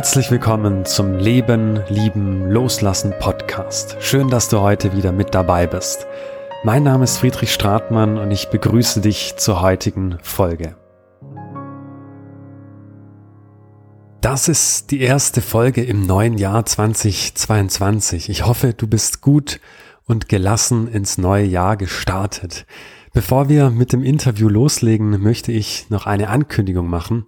Herzlich willkommen zum Leben, Lieben, Loslassen Podcast. Schön, dass du heute wieder mit dabei bist. Mein Name ist Friedrich Stratmann und ich begrüße dich zur heutigen Folge. Das ist die erste Folge im neuen Jahr 2022. Ich hoffe, du bist gut und gelassen ins neue Jahr gestartet. Bevor wir mit dem Interview loslegen, möchte ich noch eine Ankündigung machen.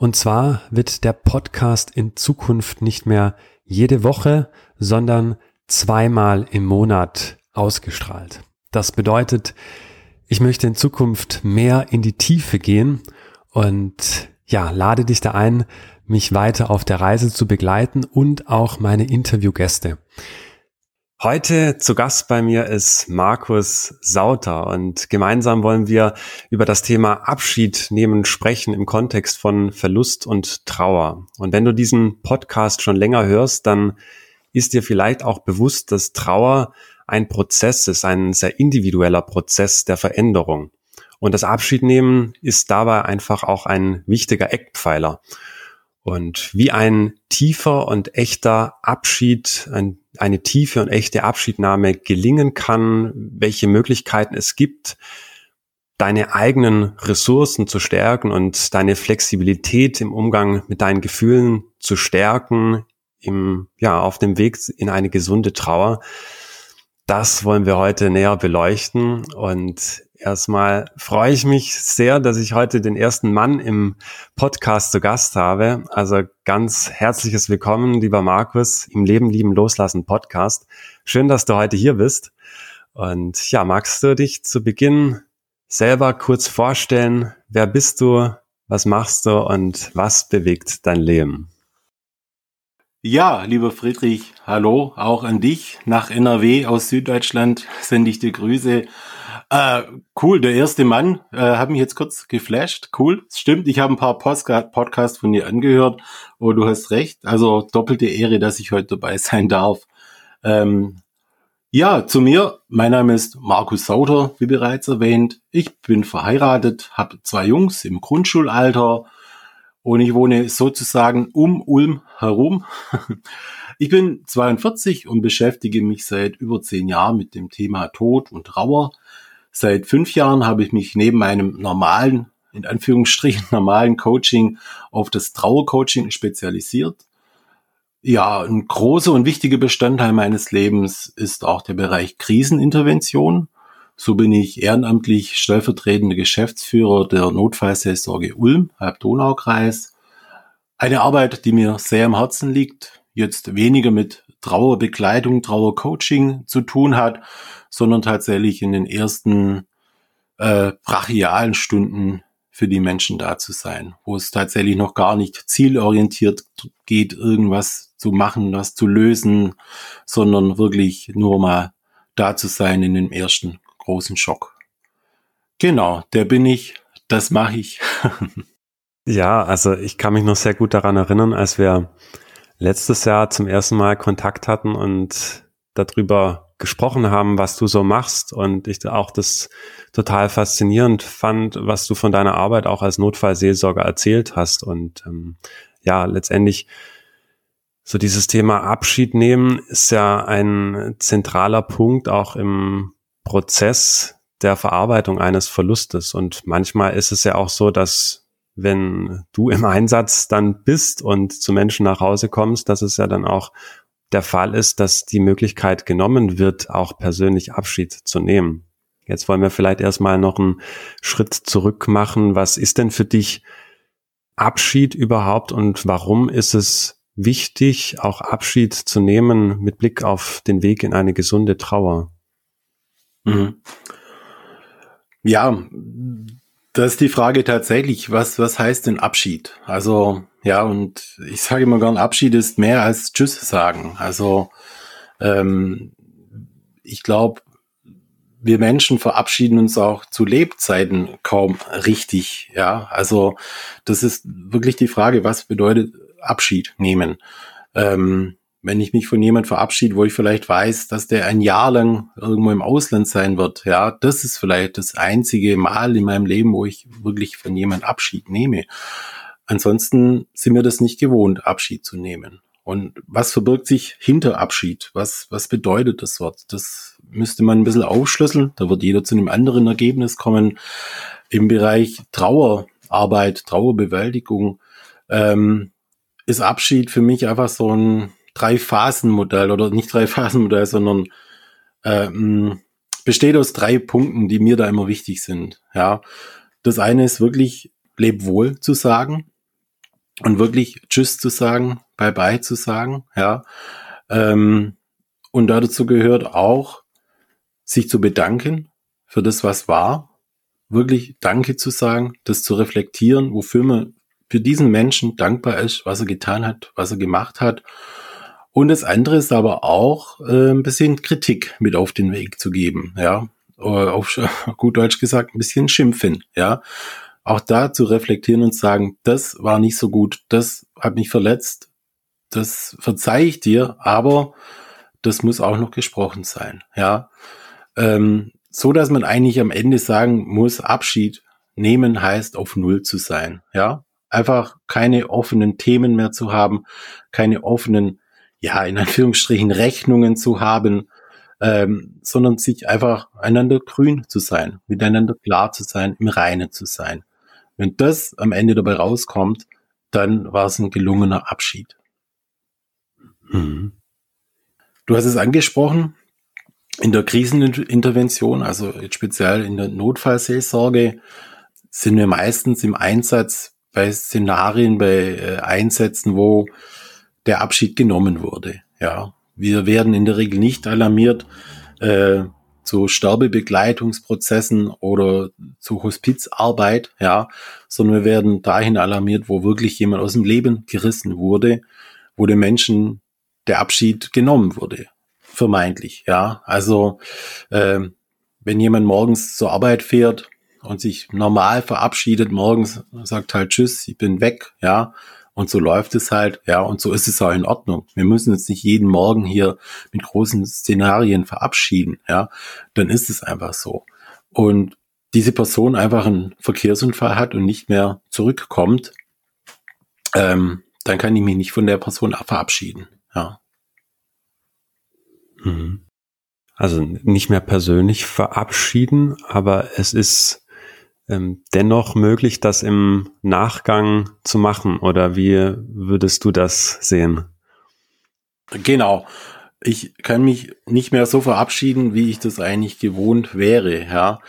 Und zwar wird der Podcast in Zukunft nicht mehr jede Woche, sondern zweimal im Monat ausgestrahlt. Das bedeutet, ich möchte in Zukunft mehr in die Tiefe gehen und ja, lade dich da ein, mich weiter auf der Reise zu begleiten und auch meine Interviewgäste. Heute zu Gast bei mir ist Markus Sauter und gemeinsam wollen wir über das Thema Abschied nehmen sprechen im Kontext von Verlust und Trauer. Und wenn du diesen Podcast schon länger hörst, dann ist dir vielleicht auch bewusst, dass Trauer ein Prozess ist, ein sehr individueller Prozess der Veränderung. Und das Abschiednehmen ist dabei einfach auch ein wichtiger Eckpfeiler. Und wie ein tiefer und echter Abschied, ein, eine tiefe und echte Abschiednahme gelingen kann, welche Möglichkeiten es gibt, deine eigenen Ressourcen zu stärken und deine Flexibilität im Umgang mit deinen Gefühlen zu stärken, im, ja, auf dem Weg in eine gesunde Trauer. Das wollen wir heute näher beleuchten und Erstmal freue ich mich sehr, dass ich heute den ersten Mann im Podcast zu Gast habe. Also ganz herzliches Willkommen, lieber Markus, im Leben lieben loslassen Podcast. Schön, dass du heute hier bist. Und ja, magst du dich zu Beginn selber kurz vorstellen? Wer bist du? Was machst du und was bewegt dein Leben? Ja, lieber Friedrich, hallo, auch an dich nach NRW aus Süddeutschland sende ich dir Grüße. Äh, cool, der erste Mann äh, hat mich jetzt kurz geflasht. Cool, stimmt. Ich habe ein paar Podcasts von dir angehört. Oh, du hast recht. Also doppelte Ehre, dass ich heute dabei sein darf. Ähm, ja, zu mir. Mein Name ist Markus Sauter, wie bereits erwähnt. Ich bin verheiratet, habe zwei Jungs im Grundschulalter und ich wohne sozusagen um Ulm herum. Ich bin 42 und beschäftige mich seit über zehn Jahren mit dem Thema Tod und Trauer. Seit fünf Jahren habe ich mich neben meinem normalen, in Anführungsstrichen normalen Coaching auf das Trauercoaching spezialisiert. Ja, ein großer und wichtiger Bestandteil meines Lebens ist auch der Bereich Krisenintervention. So bin ich ehrenamtlich stellvertretender Geschäftsführer der Notfallseelsorge Ulm, Halb-Donau-Kreis. Eine Arbeit, die mir sehr am Herzen liegt, jetzt weniger mit Trauerbekleidung, Trauercoaching zu tun hat, sondern tatsächlich in den ersten äh, brachialen Stunden für die Menschen da zu sein, wo es tatsächlich noch gar nicht zielorientiert geht, irgendwas zu machen, was zu lösen, sondern wirklich nur mal da zu sein in dem ersten großen Schock. Genau, der bin ich, das mache ich. ja, also ich kann mich noch sehr gut daran erinnern, als wir letztes Jahr zum ersten Mal Kontakt hatten und darüber gesprochen haben, was du so machst und ich auch das total faszinierend fand, was du von deiner Arbeit auch als Notfallseelsorger erzählt hast und ähm, ja, letztendlich so dieses Thema Abschied nehmen ist ja ein zentraler Punkt auch im Prozess der Verarbeitung eines Verlustes und manchmal ist es ja auch so, dass wenn du im Einsatz dann bist und zu Menschen nach Hause kommst, dass es ja dann auch der Fall ist, dass die Möglichkeit genommen wird, auch persönlich Abschied zu nehmen. Jetzt wollen wir vielleicht erstmal noch einen Schritt zurück machen. Was ist denn für dich Abschied überhaupt und warum ist es wichtig, auch Abschied zu nehmen mit Blick auf den Weg in eine gesunde Trauer? Mhm. Ja, das ist die Frage tatsächlich, was, was heißt denn Abschied? Also, ja, und ich sage immer gern, Abschied ist mehr als Tschüss sagen. Also, ähm, ich glaube, wir Menschen verabschieden uns auch zu Lebzeiten kaum richtig. Ja, also das ist wirklich die Frage, was bedeutet Abschied nehmen? Ähm, wenn ich mich von jemand verabschiede, wo ich vielleicht weiß, dass der ein Jahr lang irgendwo im Ausland sein wird, ja, das ist vielleicht das einzige Mal in meinem Leben, wo ich wirklich von jemand Abschied nehme. ansonsten sind wir das nicht gewohnt, Abschied zu nehmen. Und was verbirgt sich hinter Abschied? Was, was bedeutet das Wort? Das müsste man ein bisschen aufschlüsseln. Da wird jeder zu einem anderen Ergebnis kommen. Im Bereich Trauerarbeit, Trauerbewältigung ähm, ist Abschied für mich einfach so ein Drei-Phasen-Modell oder nicht Drei-Phasen-Modell, sondern ähm, besteht aus drei Punkten, die mir da immer wichtig sind. Ja, das eine ist wirklich leb wohl zu sagen und wirklich Tschüss zu sagen, Bye Bye zu sagen. Ja, ähm, und dazu gehört auch sich zu bedanken für das, was war, wirklich Danke zu sagen, das zu reflektieren, wofür man für diesen Menschen dankbar ist, was er getan hat, was er gemacht hat. Und das andere ist aber auch äh, ein bisschen Kritik mit auf den Weg zu geben, ja, auf gut Deutsch gesagt ein bisschen schimpfen, ja, auch da zu reflektieren und sagen, das war nicht so gut, das hat mich verletzt, das verzeih ich dir, aber das muss auch noch gesprochen sein, ja, ähm, so dass man eigentlich am Ende sagen muss, Abschied nehmen heißt auf Null zu sein, ja, einfach keine offenen Themen mehr zu haben, keine offenen, ja, in Anführungsstrichen Rechnungen zu haben, ähm, sondern sich einfach einander grün zu sein, miteinander klar zu sein, im Reinen zu sein. Wenn das am Ende dabei rauskommt, dann war es ein gelungener Abschied. Mhm. Du hast es angesprochen, in der Krisenintervention, also speziell in der Notfallseelsorge, sind wir meistens im Einsatz bei Szenarien, bei äh, Einsätzen, wo der Abschied genommen wurde. Ja, wir werden in der Regel nicht alarmiert äh, zu Sterbebegleitungsprozessen oder zu Hospizarbeit, ja, sondern wir werden dahin alarmiert, wo wirklich jemand aus dem Leben gerissen wurde, wo dem Menschen der Abschied genommen wurde, vermeintlich, ja. Also äh, wenn jemand morgens zur Arbeit fährt und sich normal verabschiedet morgens, sagt halt Tschüss, ich bin weg, ja. Und so läuft es halt, ja, und so ist es auch in Ordnung. Wir müssen uns nicht jeden Morgen hier mit großen Szenarien verabschieden, ja. Dann ist es einfach so. Und diese Person einfach einen Verkehrsunfall hat und nicht mehr zurückkommt, ähm, dann kann ich mich nicht von der Person verabschieden, ja. Mhm. Also nicht mehr persönlich verabschieden, aber es ist ähm, dennoch möglich, das im Nachgang zu machen? Oder wie würdest du das sehen? Genau. Ich kann mich nicht mehr so verabschieden, wie ich das eigentlich gewohnt wäre. Ja.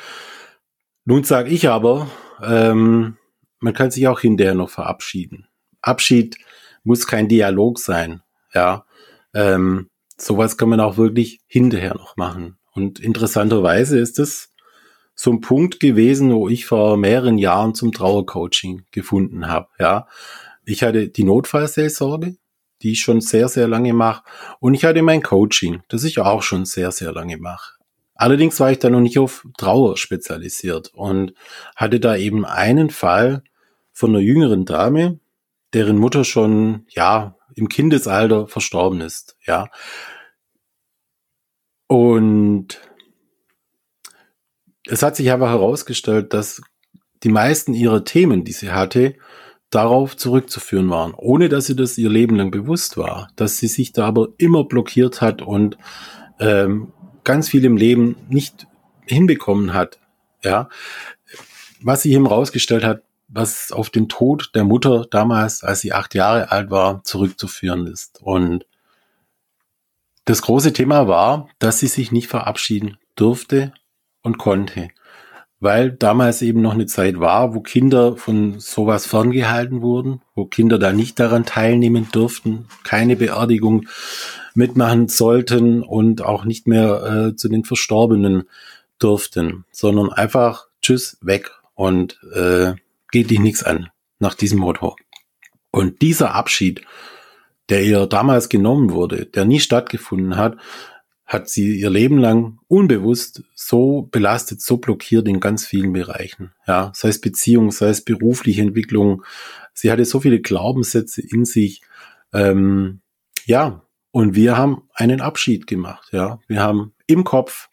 Nun sage ich aber, ähm, man kann sich auch hinterher noch verabschieden. Abschied muss kein Dialog sein. Ja. Ähm, sowas kann man auch wirklich hinterher noch machen. Und interessanterweise ist es so ein Punkt gewesen, wo ich vor mehreren Jahren zum Trauercoaching gefunden habe. Ja, ich hatte die Notfallseelsorge, die ich schon sehr, sehr lange mache, und ich hatte mein Coaching, das ich auch schon sehr, sehr lange mache. Allerdings war ich da noch nicht auf Trauer spezialisiert und hatte da eben einen Fall von einer jüngeren Dame, deren Mutter schon, ja, im Kindesalter verstorben ist, ja. Und es hat sich aber herausgestellt, dass die meisten ihrer Themen, die sie hatte, darauf zurückzuführen waren, ohne dass sie das ihr Leben lang bewusst war, dass sie sich da aber immer blockiert hat und ähm, ganz viel im Leben nicht hinbekommen hat. Ja, was sie eben herausgestellt hat, was auf den Tod der Mutter damals, als sie acht Jahre alt war, zurückzuführen ist. Und das große Thema war, dass sie sich nicht verabschieden durfte und konnte. Weil damals eben noch eine Zeit war, wo Kinder von sowas ferngehalten wurden, wo Kinder da nicht daran teilnehmen durften, keine Beerdigung mitmachen sollten und auch nicht mehr äh, zu den Verstorbenen durften, sondern einfach tschüss, weg und äh, geht dich nichts an nach diesem Motto. Und dieser Abschied, der ihr damals genommen wurde, der nie stattgefunden hat, hat sie ihr Leben lang unbewusst so belastet, so blockiert in ganz vielen Bereichen. Ja, sei es Beziehung, sei es berufliche Entwicklung. Sie hatte so viele Glaubenssätze in sich. Ähm, ja, und wir haben einen Abschied gemacht. Ja, wir haben im Kopf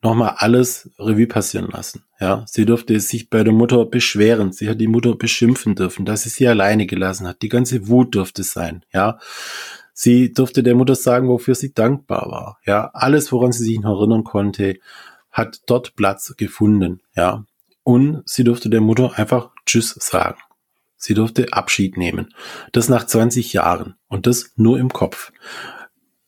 nochmal alles Revue passieren lassen. Ja, sie durfte sich bei der Mutter beschweren. Sie hat die Mutter beschimpfen dürfen, dass sie sie alleine gelassen hat. Die ganze Wut durfte sein. Ja, sie durfte der Mutter sagen, wofür sie dankbar war. Ja, alles, woran sie sich noch erinnern konnte, hat dort Platz gefunden. Ja, und sie durfte der Mutter einfach Tschüss sagen. Sie durfte Abschied nehmen. Das nach 20 Jahren. Und das nur im Kopf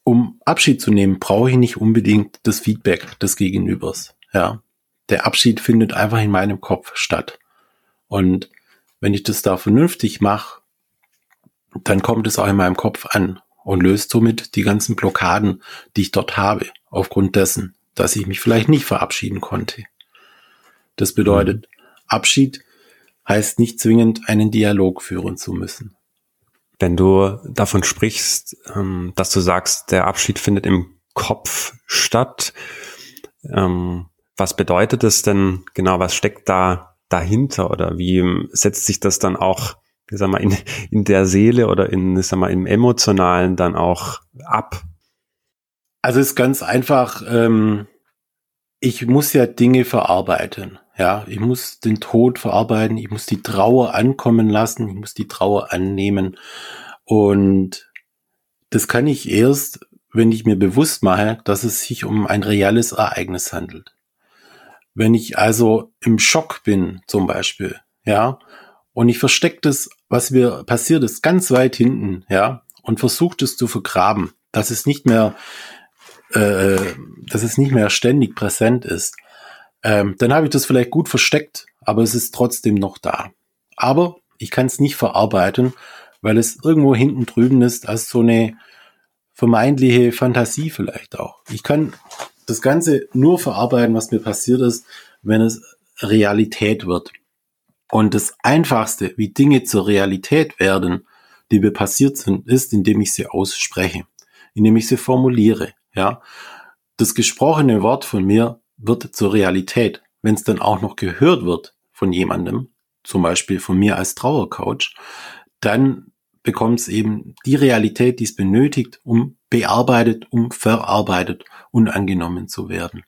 um Abschied zu nehmen, brauche ich nicht unbedingt das Feedback des Gegenübers. Ja, der Abschied findet einfach in meinem Kopf statt. Und wenn ich das da vernünftig mache, dann kommt es auch in meinem Kopf an und löst somit die ganzen Blockaden, die ich dort habe, aufgrund dessen, dass ich mich vielleicht nicht verabschieden konnte. Das bedeutet, Abschied heißt nicht zwingend einen Dialog führen zu müssen. Wenn du davon sprichst, ähm, dass du sagst, der Abschied findet im Kopf statt, ähm, was bedeutet das denn genau? Was steckt da dahinter oder wie setzt sich das dann auch, ich sag mal, in, in der Seele oder in, ich sag mal, im Emotionalen dann auch ab? Also es ist ganz einfach, ähm, ich muss ja Dinge verarbeiten. Ja, ich muss den Tod verarbeiten, ich muss die Trauer ankommen lassen, ich muss die Trauer annehmen. Und das kann ich erst, wenn ich mir bewusst mache, dass es sich um ein reales Ereignis handelt. Wenn ich also im Schock bin, zum Beispiel, ja, und ich verstecke das, was mir passiert ist, ganz weit hinten, ja, und versuche das zu vergraben, dass es nicht mehr, äh, dass es nicht mehr ständig präsent ist, ähm, dann habe ich das vielleicht gut versteckt, aber es ist trotzdem noch da. Aber ich kann es nicht verarbeiten, weil es irgendwo hinten drüben ist als so eine vermeintliche Fantasie vielleicht auch. Ich kann das Ganze nur verarbeiten, was mir passiert ist, wenn es Realität wird. Und das Einfachste, wie Dinge zur Realität werden, die mir passiert sind, ist, indem ich sie ausspreche, indem ich sie formuliere. Ja, das gesprochene Wort von mir wird zur Realität, wenn es dann auch noch gehört wird von jemandem, zum Beispiel von mir als Trauercoach, dann bekommt es eben die Realität, die es benötigt, um bearbeitet, um verarbeitet und angenommen zu werden.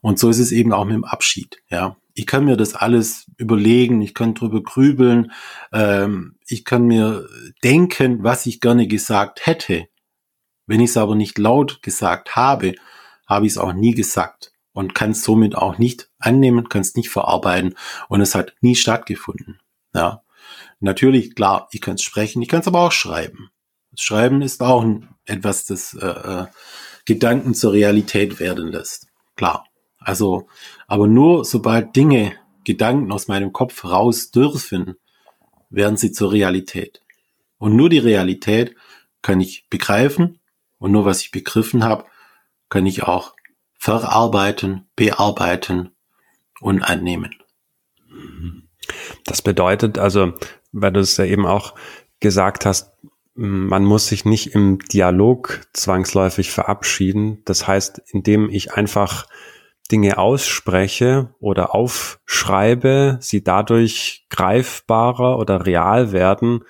Und so ist es eben auch mit dem Abschied. Ja, ich kann mir das alles überlegen, ich kann drüber grübeln, ähm, ich kann mir denken, was ich gerne gesagt hätte. Wenn ich es aber nicht laut gesagt habe, habe ich es auch nie gesagt und kannst somit auch nicht annehmen, kannst nicht verarbeiten und es hat nie stattgefunden. Ja, natürlich, klar, ich kann es sprechen, ich kann es aber auch schreiben. Schreiben ist auch etwas, das äh, äh, Gedanken zur Realität werden lässt. Klar. Also, aber nur sobald Dinge, Gedanken aus meinem Kopf raus dürfen, werden sie zur Realität. Und nur die Realität kann ich begreifen und nur was ich begriffen habe, kann ich auch verarbeiten, bearbeiten und annehmen. Das bedeutet also, weil du es ja eben auch gesagt hast, man muss sich nicht im Dialog zwangsläufig verabschieden. Das heißt, indem ich einfach Dinge ausspreche oder aufschreibe, sie dadurch greifbarer oder real werden,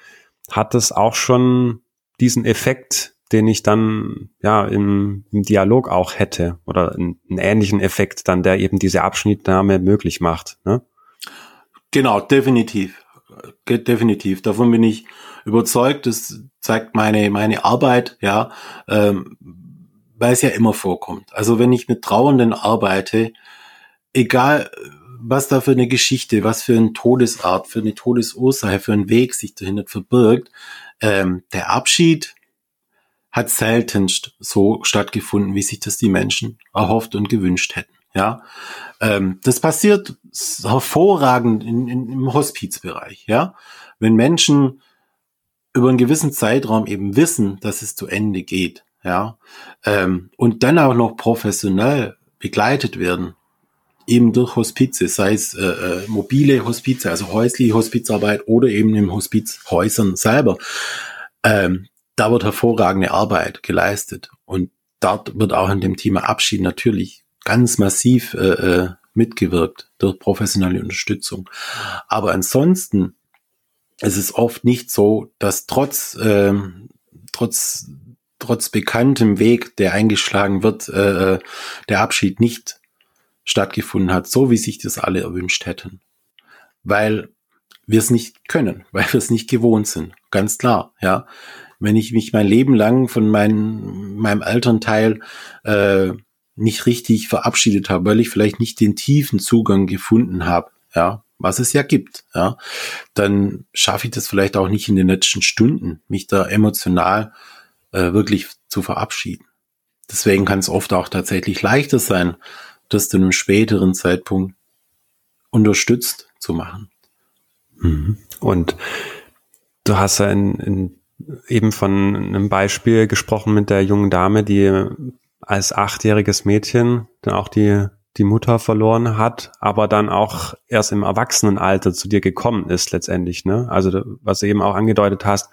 hat es auch schon diesen Effekt, den ich dann ja im, im Dialog auch hätte oder einen, ähnlichen Effekt dann, der eben diese Abschnittnahme möglich macht. Ne? Genau, definitiv, definitiv. Davon bin ich überzeugt. Das zeigt meine meine Arbeit, ja, ähm, weil es ja immer vorkommt. Also wenn ich mit Trauernden arbeite, egal was da für eine Geschichte, was für eine Todesart, für eine Todesursache, für einen Weg sich dahinter verbirgt, ähm, der Abschied hat seltenst so stattgefunden, wie sich das die Menschen erhofft und gewünscht hätten. Ja, ähm, das passiert hervorragend in, in, im Hospizbereich. Ja, wenn Menschen über einen gewissen Zeitraum eben wissen, dass es zu Ende geht. Ja, ähm, und dann auch noch professionell begleitet werden, eben durch Hospize, sei es äh, äh, mobile Hospize, also häusliche Hospizarbeit oder eben im Hospizhäusern selber. Ähm, da wird hervorragende Arbeit geleistet. Und dort wird auch in dem Thema Abschied natürlich ganz massiv äh, äh, mitgewirkt durch professionelle Unterstützung. Aber ansonsten ist es oft nicht so, dass trotz, äh, trotz, trotz bekanntem Weg, der eingeschlagen wird, äh, äh, der Abschied nicht stattgefunden hat, so wie sich das alle erwünscht hätten. Weil wir es nicht können, weil wir es nicht gewohnt sind. Ganz klar, ja. Wenn ich mich mein Leben lang von mein, meinem Elternteil äh, nicht richtig verabschiedet habe, weil ich vielleicht nicht den tiefen Zugang gefunden habe, ja, was es ja gibt, ja, dann schaffe ich das vielleicht auch nicht in den letzten Stunden, mich da emotional äh, wirklich zu verabschieden. Deswegen kann es oft auch tatsächlich leichter sein, das zu einem späteren Zeitpunkt unterstützt zu machen. Mhm. Und du hast ja in, in eben von einem Beispiel gesprochen mit der jungen Dame, die als achtjähriges Mädchen dann auch die, die Mutter verloren hat, aber dann auch erst im Erwachsenenalter zu dir gekommen ist letztendlich. Ne? Also was du eben auch angedeutet hast,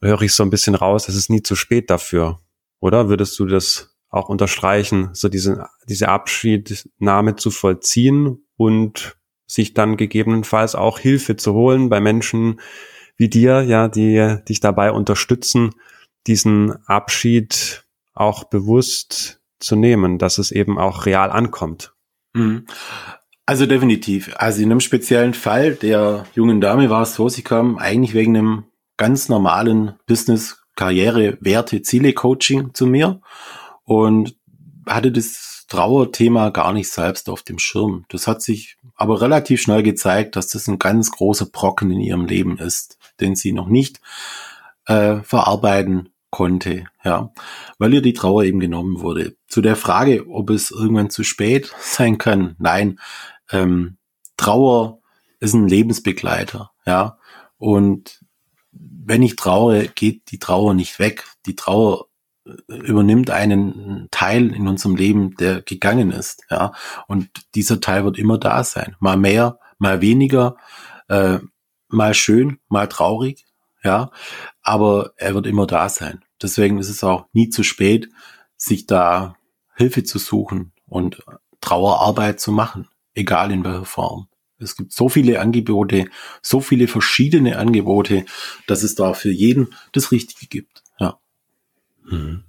höre ich so ein bisschen raus, es ist nie zu spät dafür. Oder würdest du das auch unterstreichen, so diese, diese Abschiednahme zu vollziehen und sich dann gegebenenfalls auch Hilfe zu holen bei Menschen wie dir, ja, die dich dabei unterstützen, diesen Abschied auch bewusst zu nehmen, dass es eben auch real ankommt. Mhm. Also definitiv. Also in einem speziellen Fall der jungen Dame war es so, sie kam eigentlich wegen einem ganz normalen Business, Karriere, Werte, Ziele Coaching zu mir und hatte das Trauerthema gar nicht selbst auf dem Schirm. Das hat sich aber relativ schnell gezeigt, dass das ein ganz großer Brocken in ihrem Leben ist, den sie noch nicht äh, verarbeiten konnte, ja, weil ihr die Trauer eben genommen wurde. Zu der Frage, ob es irgendwann zu spät sein kann, nein, ähm, Trauer ist ein Lebensbegleiter, ja, und wenn ich traue, geht die Trauer nicht weg. Die Trauer äh, übernimmt einen Teil in unserem Leben, der gegangen ist, ja, und dieser Teil wird immer da sein, mal mehr, mal weniger, äh, mal schön, mal traurig, ja, aber er wird immer da sein. Deswegen ist es auch nie zu spät, sich da Hilfe zu suchen und Trauerarbeit zu machen, egal in welcher Form. Es gibt so viele Angebote, so viele verschiedene Angebote, dass es da für jeden das Richtige gibt. Ja. Mhm.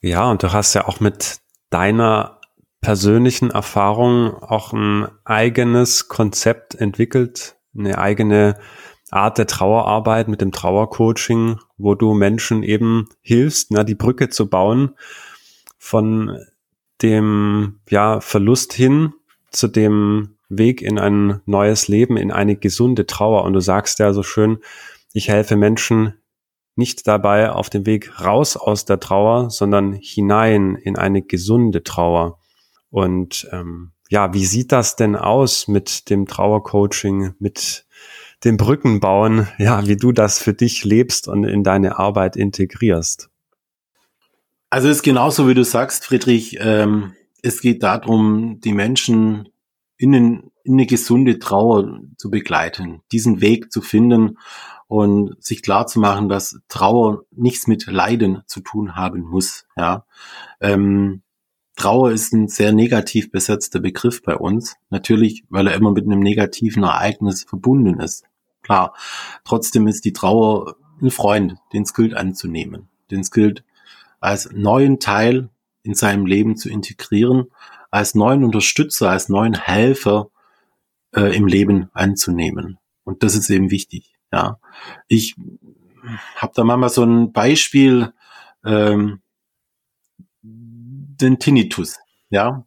Ja, und du hast ja auch mit deiner persönlichen Erfahrung auch ein eigenes Konzept entwickelt, eine eigene Art der Trauerarbeit mit dem Trauercoaching, wo du Menschen eben hilfst, na, die Brücke zu bauen von dem ja, Verlust hin zu dem Weg in ein neues Leben, in eine gesunde Trauer. Und du sagst ja so schön, ich helfe Menschen nicht dabei auf dem Weg raus aus der Trauer, sondern hinein in eine gesunde Trauer. Und ähm, ja, wie sieht das denn aus mit dem Trauercoaching, mit dem Brückenbauen, ja, wie du das für dich lebst und in deine Arbeit integrierst. Also es ist genauso, wie du sagst, Friedrich. Ähm, es geht darum, die Menschen in, den, in eine gesunde Trauer zu begleiten, diesen Weg zu finden und sich klar zu machen, dass Trauer nichts mit Leiden zu tun haben muss. Ja, ähm, Trauer ist ein sehr negativ besetzter Begriff bei uns. Natürlich, weil er immer mit einem negativen Ereignis verbunden ist. Klar. Trotzdem ist die Trauer ein Freund, den es gilt anzunehmen, den es gilt als neuen Teil in seinem Leben zu integrieren, als neuen Unterstützer, als neuen Helfer äh, im Leben anzunehmen. Und das ist eben wichtig. Ja, ich habe da mal so ein Beispiel, ähm, den Tinnitus. Ja,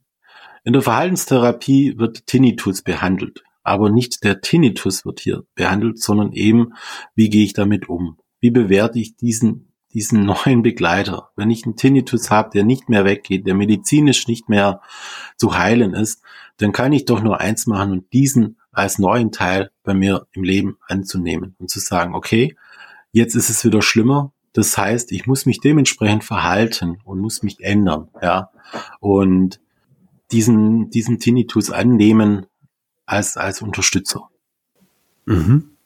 in der Verhaltenstherapie wird Tinnitus behandelt. Aber nicht der Tinnitus wird hier behandelt, sondern eben, wie gehe ich damit um? Wie bewerte ich diesen, diesen neuen Begleiter? Wenn ich einen Tinnitus habe, der nicht mehr weggeht, der medizinisch nicht mehr zu heilen ist, dann kann ich doch nur eins machen und diesen als neuen Teil bei mir im Leben anzunehmen und zu sagen, okay, jetzt ist es wieder schlimmer. Das heißt, ich muss mich dementsprechend verhalten und muss mich ändern, ja. Und diesen, diesen Tinnitus annehmen als, als Unterstützer. Mhm.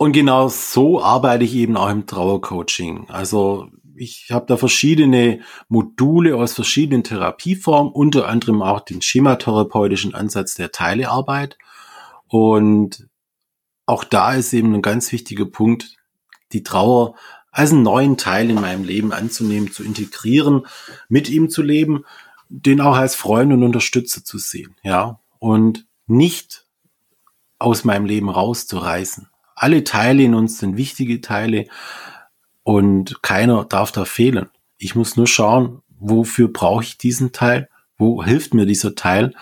Und genau so arbeite ich eben auch im Trauercoaching. Also ich habe da verschiedene Module aus verschiedenen Therapieformen, unter anderem auch den schematherapeutischen Ansatz der Teilearbeit. Und auch da ist eben ein ganz wichtiger Punkt, die Trauer als einen neuen Teil in meinem Leben anzunehmen, zu integrieren, mit ihm zu leben den auch als Freund und Unterstützer zu sehen, ja, und nicht aus meinem Leben rauszureißen. Alle Teile in uns sind wichtige Teile und keiner darf da fehlen. Ich muss nur schauen, wofür brauche ich diesen Teil? Wo hilft mir dieser Teil?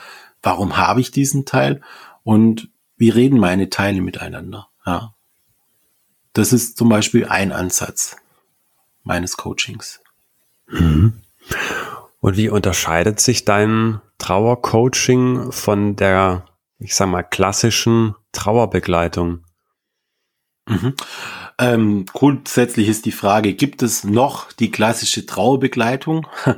Warum habe ich diesen Teil? Und wie reden meine Teile miteinander? Ja. Das ist zum Beispiel ein Ansatz meines Coachings. Mhm. Und wie unterscheidet sich dein Trauercoaching von der, ich sag mal, klassischen Trauerbegleitung? Mhm. Ähm, grundsätzlich ist die Frage, gibt es noch die klassische Trauerbegleitung?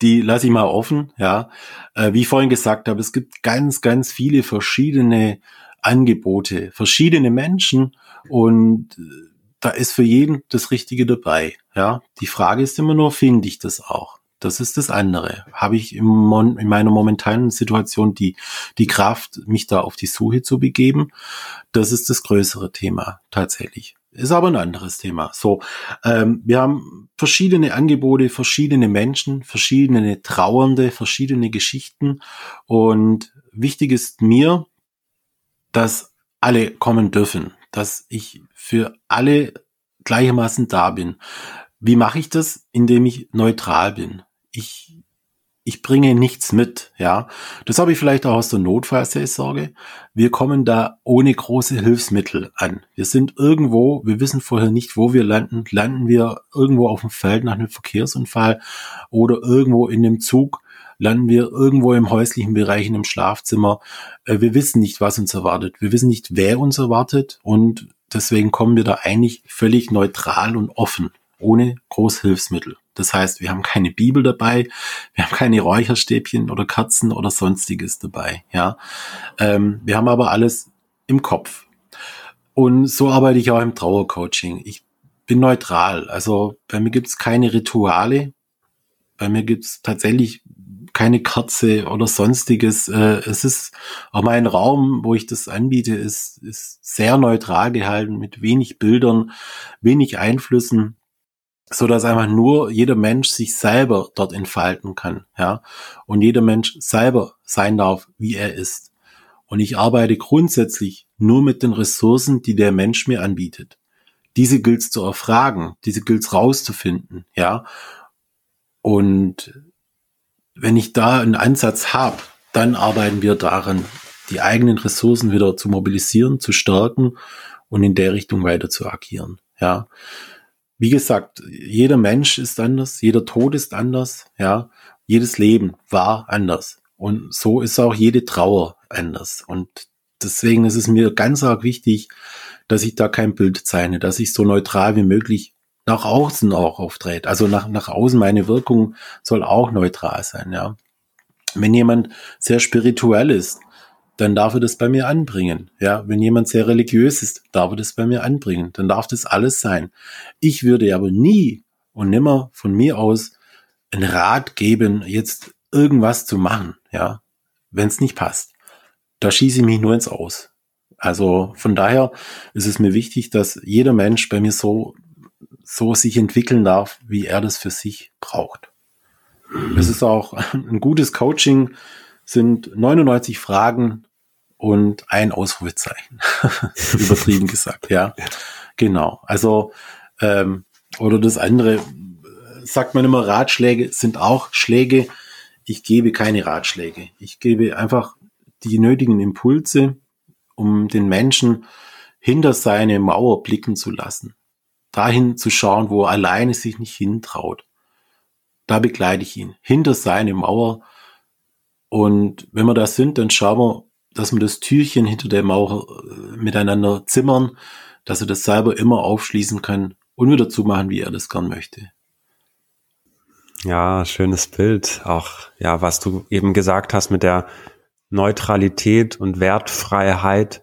Die lasse ich mal offen, ja. Äh, wie ich vorhin gesagt habe, es gibt ganz, ganz viele verschiedene Angebote, verschiedene Menschen und äh, da ist für jeden das Richtige dabei, ja. Die Frage ist immer nur, finde ich das auch? Das ist das andere. Habe ich im Mon in meiner momentanen Situation die, die Kraft, mich da auf die Suche zu begeben? Das ist das größere Thema tatsächlich. Ist aber ein anderes Thema. So, ähm, wir haben verschiedene Angebote, verschiedene Menschen, verschiedene Trauernde, verschiedene Geschichten. Und wichtig ist mir, dass alle kommen dürfen, dass ich für alle gleichermaßen da bin. Wie mache ich das? Indem ich neutral bin ich, ich bringe nichts mit, ja. Das habe ich vielleicht auch aus der Notfallseelsorge. Wir kommen da ohne große Hilfsmittel an. Wir sind irgendwo, wir wissen vorher nicht, wo wir landen. Landen wir irgendwo auf dem Feld nach einem Verkehrsunfall oder irgendwo in dem Zug? Landen wir irgendwo im häuslichen Bereich, in einem Schlafzimmer? Äh, wir wissen nicht, was uns erwartet. Wir wissen nicht, wer uns erwartet und deswegen kommen wir da eigentlich völlig neutral und offen, ohne Großhilfsmittel. Das heißt, wir haben keine Bibel dabei, wir haben keine Räucherstäbchen oder Kerzen oder sonstiges dabei. Ja, ähm, wir haben aber alles im Kopf. Und so arbeite ich auch im Trauercoaching. Ich bin neutral. Also bei mir gibt es keine Rituale. Bei mir gibt es tatsächlich keine Kerze oder sonstiges. Äh, es ist auch mein Raum, wo ich das anbiete, ist, ist sehr neutral gehalten, mit wenig Bildern, wenig Einflüssen so dass einfach nur jeder Mensch sich selber dort entfalten kann, ja, und jeder Mensch selber sein darf, wie er ist. Und ich arbeite grundsätzlich nur mit den Ressourcen, die der Mensch mir anbietet. Diese gilt's zu erfragen, diese gilt's rauszufinden, ja. Und wenn ich da einen Ansatz habe, dann arbeiten wir daran, die eigenen Ressourcen wieder zu mobilisieren, zu stärken und in der Richtung weiter zu agieren, ja wie gesagt, jeder Mensch ist anders, jeder Tod ist anders, ja, jedes Leben war anders. Und so ist auch jede Trauer anders. Und deswegen ist es mir ganz arg wichtig, dass ich da kein Bild zeichne, dass ich so neutral wie möglich nach außen auch auftrete. Also nach, nach außen meine Wirkung soll auch neutral sein, ja. Wenn jemand sehr spirituell ist, dann darf er das bei mir anbringen. Ja, wenn jemand sehr religiös ist, darf er das bei mir anbringen. Dann darf das alles sein. Ich würde aber nie und nimmer von mir aus einen Rat geben, jetzt irgendwas zu machen, ja, wenn es nicht passt. Da schieße ich mich nur ins Aus. Also von daher ist es mir wichtig, dass jeder Mensch bei mir so, so sich entwickeln darf, wie er das für sich braucht. Es ist auch ein gutes Coaching, sind 99 Fragen und ein Ausrufezeichen. Übertrieben gesagt, ja. Genau. Also, ähm, oder das andere, sagt man immer, Ratschläge sind auch Schläge. Ich gebe keine Ratschläge. Ich gebe einfach die nötigen Impulse, um den Menschen hinter seine Mauer blicken zu lassen. Dahin zu schauen, wo er alleine sich nicht hintraut. Da begleite ich ihn hinter seine Mauer. Und wenn wir da sind, dann schauen wir, dass wir das Türchen hinter der Mauer äh, miteinander zimmern, dass er das selber immer aufschließen kann und wieder zumachen, wie er das gern möchte. Ja, schönes Bild. Auch, ja, was du eben gesagt hast mit der Neutralität und Wertfreiheit,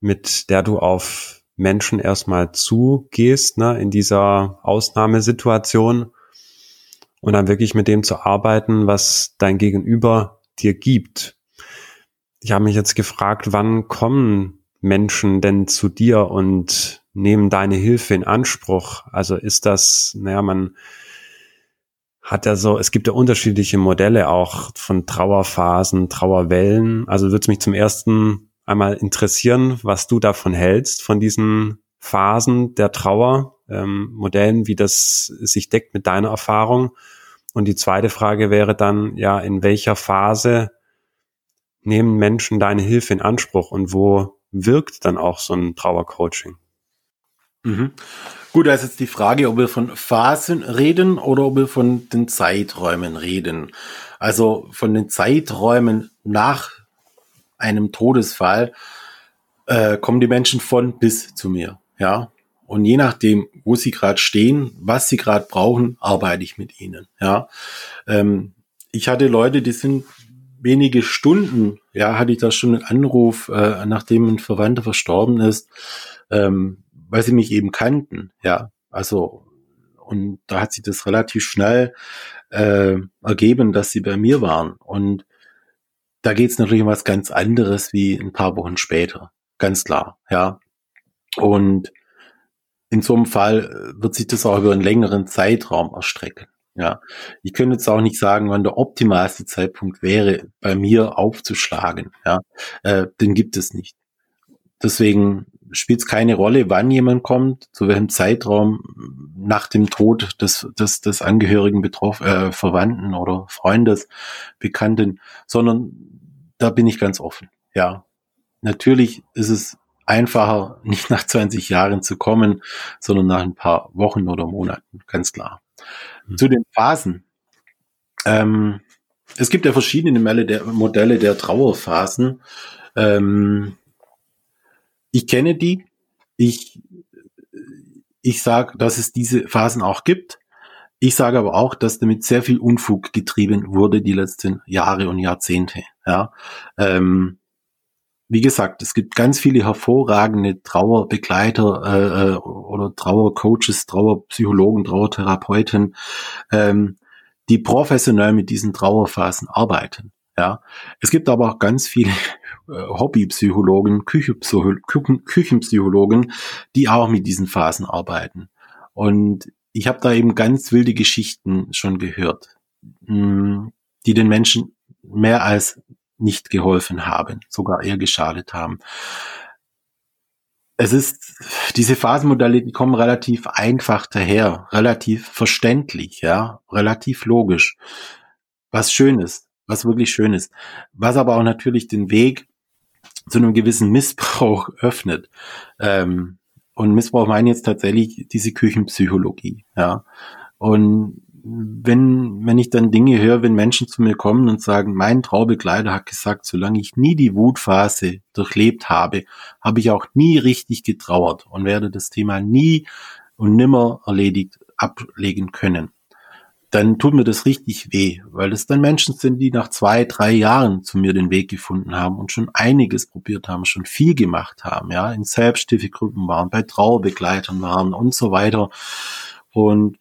mit der du auf Menschen erstmal zugehst, ne, in dieser Ausnahmesituation und dann wirklich mit dem zu arbeiten, was dein Gegenüber dir gibt ich habe mich jetzt gefragt, wann kommen Menschen denn zu dir und nehmen deine Hilfe in Anspruch? Also ist das, naja, man hat er so, es gibt ja unterschiedliche Modelle auch von Trauerphasen, Trauerwellen. Also würde es mich zum ersten einmal interessieren, was du davon hältst, von diesen Phasen der Trauer, ähm, Modellen, wie das sich deckt mit deiner Erfahrung. Und die zweite Frage wäre dann, ja, in welcher Phase nehmen Menschen deine Hilfe in Anspruch und wo wirkt dann auch so ein Trauercoaching? Mhm. Gut, da ist jetzt die Frage, ob wir von Phasen reden oder ob wir von den Zeiträumen reden. Also von den Zeiträumen nach einem Todesfall äh, kommen die Menschen von bis zu mir. Ja. Und je nachdem, wo sie gerade stehen, was sie gerade brauchen, arbeite ich mit ihnen. Ja. Ähm, ich hatte Leute, die sind wenige Stunden, ja, hatte ich da schon einen Anruf, äh, nachdem ein Verwandter verstorben ist. Ähm, weil sie mich eben kannten, ja. Also, und da hat sich das relativ schnell äh, ergeben, dass sie bei mir waren. Und da geht es natürlich um was ganz anderes wie ein paar Wochen später. Ganz klar, ja. Und in so einem Fall wird sich das auch über einen längeren Zeitraum erstrecken. Ja, ich könnte jetzt auch nicht sagen, wann der optimalste Zeitpunkt wäre, bei mir aufzuschlagen. Ja, äh, den gibt es nicht. Deswegen spielt es keine Rolle, wann jemand kommt, zu welchem Zeitraum nach dem Tod des, des, des Angehörigen betroff, äh, Verwandten oder Freundes, Bekannten, sondern da bin ich ganz offen. Ja, natürlich ist es einfacher, nicht nach 20 Jahren zu kommen, sondern nach ein paar Wochen oder Monaten, ganz klar. Mhm. Zu den Phasen. Ähm, es gibt ja verschiedene Modelle der, Modelle der Trauerphasen. Ähm, ich kenne die. Ich, ich sage, dass es diese Phasen auch gibt. Ich sage aber auch, dass damit sehr viel Unfug getrieben wurde die letzten Jahre und Jahrzehnte. Ja, ähm, wie gesagt, es gibt ganz viele hervorragende Trauerbegleiter äh, äh oder Trauercoaches, Trauerpsychologen, Trauertherapeuten, ähm, die professionell mit diesen Trauerphasen arbeiten. Ja, es gibt aber auch ganz viele äh, Hobbypsychologen, Küchenpsychologen, die auch mit diesen Phasen arbeiten. Und ich habe da eben ganz wilde Geschichten schon gehört, hm, die den Menschen mehr als nicht geholfen haben, sogar eher geschadet haben. Es ist, diese Phasenmodelle, die kommen relativ einfach daher, relativ verständlich, ja, relativ logisch. Was schön ist, was wirklich schön ist. Was aber auch natürlich den Weg zu einem gewissen Missbrauch öffnet. Ähm, und Missbrauch meine jetzt tatsächlich diese Küchenpsychologie, ja. Und wenn, wenn ich dann Dinge höre, wenn Menschen zu mir kommen und sagen, mein Traubegleiter hat gesagt, solange ich nie die Wutphase durchlebt habe, habe ich auch nie richtig getrauert und werde das Thema nie und nimmer erledigt ablegen können dann tut mir das richtig weh, weil es dann Menschen sind, die nach zwei, drei Jahren zu mir den Weg gefunden haben und schon einiges probiert haben, schon viel gemacht haben, ja, in Selbsthilfegruppen waren, bei Trauerbegleitern waren und so weiter. Und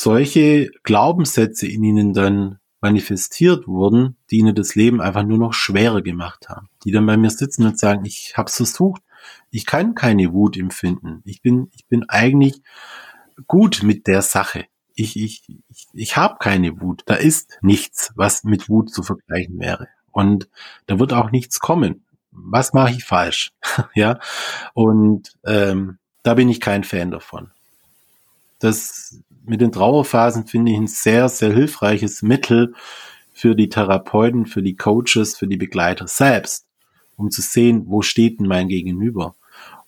solche Glaubenssätze in ihnen dann manifestiert wurden, die ihnen das Leben einfach nur noch schwerer gemacht haben. Die dann bei mir sitzen und sagen, ich habe es versucht, ich kann keine Wut empfinden. Ich bin, ich bin eigentlich gut mit der Sache ich, ich, ich, ich habe keine Wut. Da ist nichts, was mit Wut zu vergleichen wäre. Und da wird auch nichts kommen. Was mache ich falsch? ja. Und ähm, da bin ich kein Fan davon. Das mit den Trauerphasen finde ich ein sehr, sehr hilfreiches Mittel für die Therapeuten, für die Coaches, für die Begleiter selbst, um zu sehen, wo steht denn mein Gegenüber.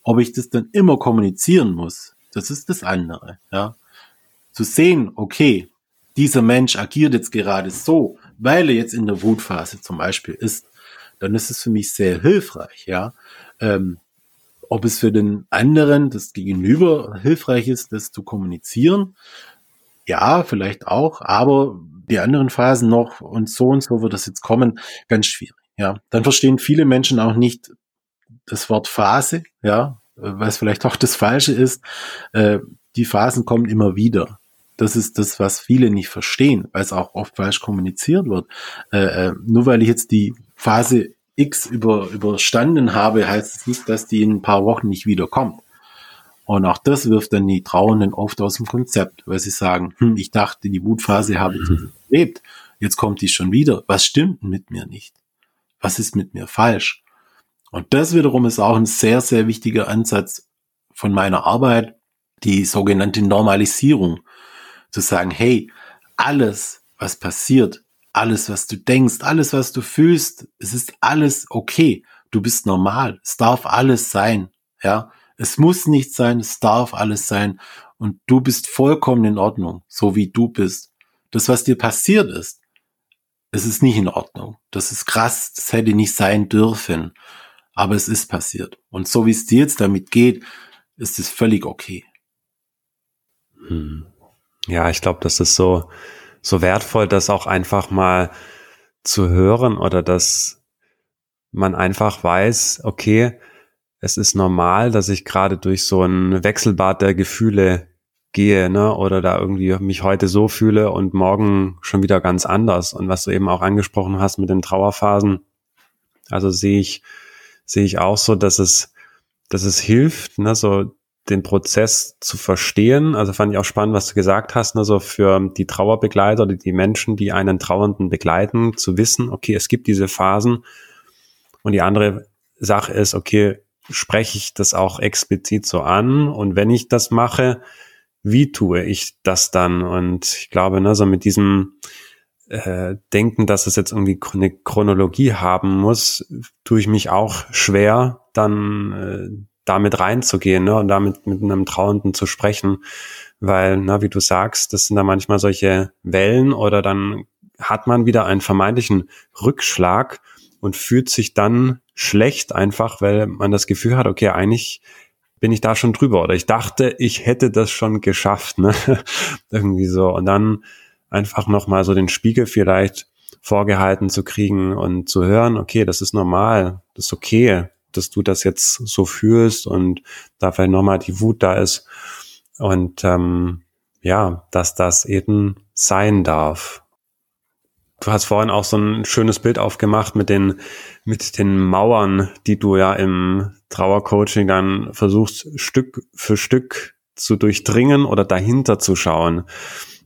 Ob ich das dann immer kommunizieren muss, das ist das andere. Ja zu sehen, okay, dieser Mensch agiert jetzt gerade so, weil er jetzt in der Wutphase zum Beispiel ist, dann ist es für mich sehr hilfreich, ja. Ähm, ob es für den anderen, das Gegenüber, hilfreich ist, das zu kommunizieren, ja, vielleicht auch, aber die anderen Phasen noch und so und so wird das jetzt kommen, ganz schwierig, ja. Dann verstehen viele Menschen auch nicht das Wort Phase, ja, was vielleicht auch das Falsche ist. Äh, die Phasen kommen immer wieder. Das ist das, was viele nicht verstehen, weil es auch oft falsch kommuniziert wird. Äh, äh, nur weil ich jetzt die Phase X über, überstanden habe, heißt es nicht, dass die in ein paar Wochen nicht wiederkommt. Und auch das wirft dann die Trauernden oft aus dem Konzept, weil sie sagen, hm, ich dachte, die Wutphase habe ich mhm. erlebt, jetzt kommt die schon wieder. Was stimmt mit mir nicht? Was ist mit mir falsch? Und das wiederum ist auch ein sehr, sehr wichtiger Ansatz von meiner Arbeit, die sogenannte Normalisierung. Zu sagen, hey, alles, was passiert, alles, was du denkst, alles, was du fühlst, es ist alles okay. Du bist normal. Es darf alles sein. Ja, es muss nicht sein. Es darf alles sein. Und du bist vollkommen in Ordnung, so wie du bist. Das, was dir passiert ist, es ist nicht in Ordnung. Das ist krass. Das hätte nicht sein dürfen. Aber es ist passiert. Und so wie es dir jetzt damit geht, ist es völlig okay. Hm. Ja, ich glaube, das ist so, so wertvoll, das auch einfach mal zu hören oder dass man einfach weiß, okay, es ist normal, dass ich gerade durch so ein Wechselbad der Gefühle gehe, ne, oder da irgendwie mich heute so fühle und morgen schon wieder ganz anders. Und was du eben auch angesprochen hast mit den Trauerphasen, also sehe ich, sehe ich auch so, dass es, dass es hilft, ne, so den Prozess zu verstehen. Also fand ich auch spannend, was du gesagt hast, also für die Trauerbegleiter oder die Menschen, die einen Trauernden begleiten, zu wissen, okay, es gibt diese Phasen. Und die andere Sache ist, okay, spreche ich das auch explizit so an? Und wenn ich das mache, wie tue ich das dann? Und ich glaube, ne, so mit diesem äh, Denken, dass es jetzt irgendwie eine Chronologie haben muss, tue ich mich auch schwer, dann äh, damit reinzugehen ne, und damit mit einem Trauenden zu sprechen. Weil, na, wie du sagst, das sind da manchmal solche Wellen oder dann hat man wieder einen vermeintlichen Rückschlag und fühlt sich dann schlecht einfach, weil man das Gefühl hat, okay, eigentlich bin ich da schon drüber oder ich dachte, ich hätte das schon geschafft, ne? Irgendwie so. Und dann einfach nochmal so den Spiegel vielleicht vorgehalten zu kriegen und zu hören, okay, das ist normal, das ist okay, dass du das jetzt so fühlst und da vielleicht nochmal die Wut da ist und ähm, ja, dass das eben sein darf. Du hast vorhin auch so ein schönes Bild aufgemacht mit den, mit den Mauern, die du ja im Trauercoaching dann versuchst, Stück für Stück zu durchdringen oder dahinter zu schauen.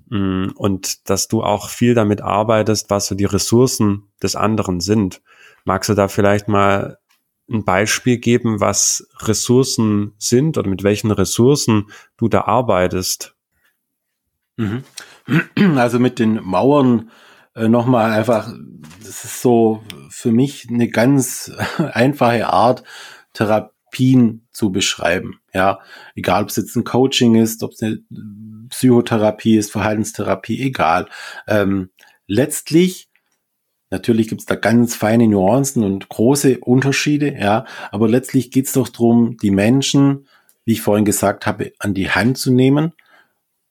Mm, und dass du auch viel damit arbeitest, was so die Ressourcen des anderen sind. Magst du da vielleicht mal ein Beispiel geben, was Ressourcen sind oder mit welchen Ressourcen du da arbeitest? Mhm. Also mit den Mauern äh, nochmal einfach, das ist so für mich eine ganz einfache Art, Therapien zu beschreiben. Ja, egal ob es jetzt ein Coaching ist, ob es eine Psychotherapie ist, Verhaltenstherapie, egal. Ähm, letztlich Natürlich gibt es da ganz feine Nuancen und große Unterschiede, ja, aber letztlich geht es doch darum, die Menschen, wie ich vorhin gesagt habe, an die Hand zu nehmen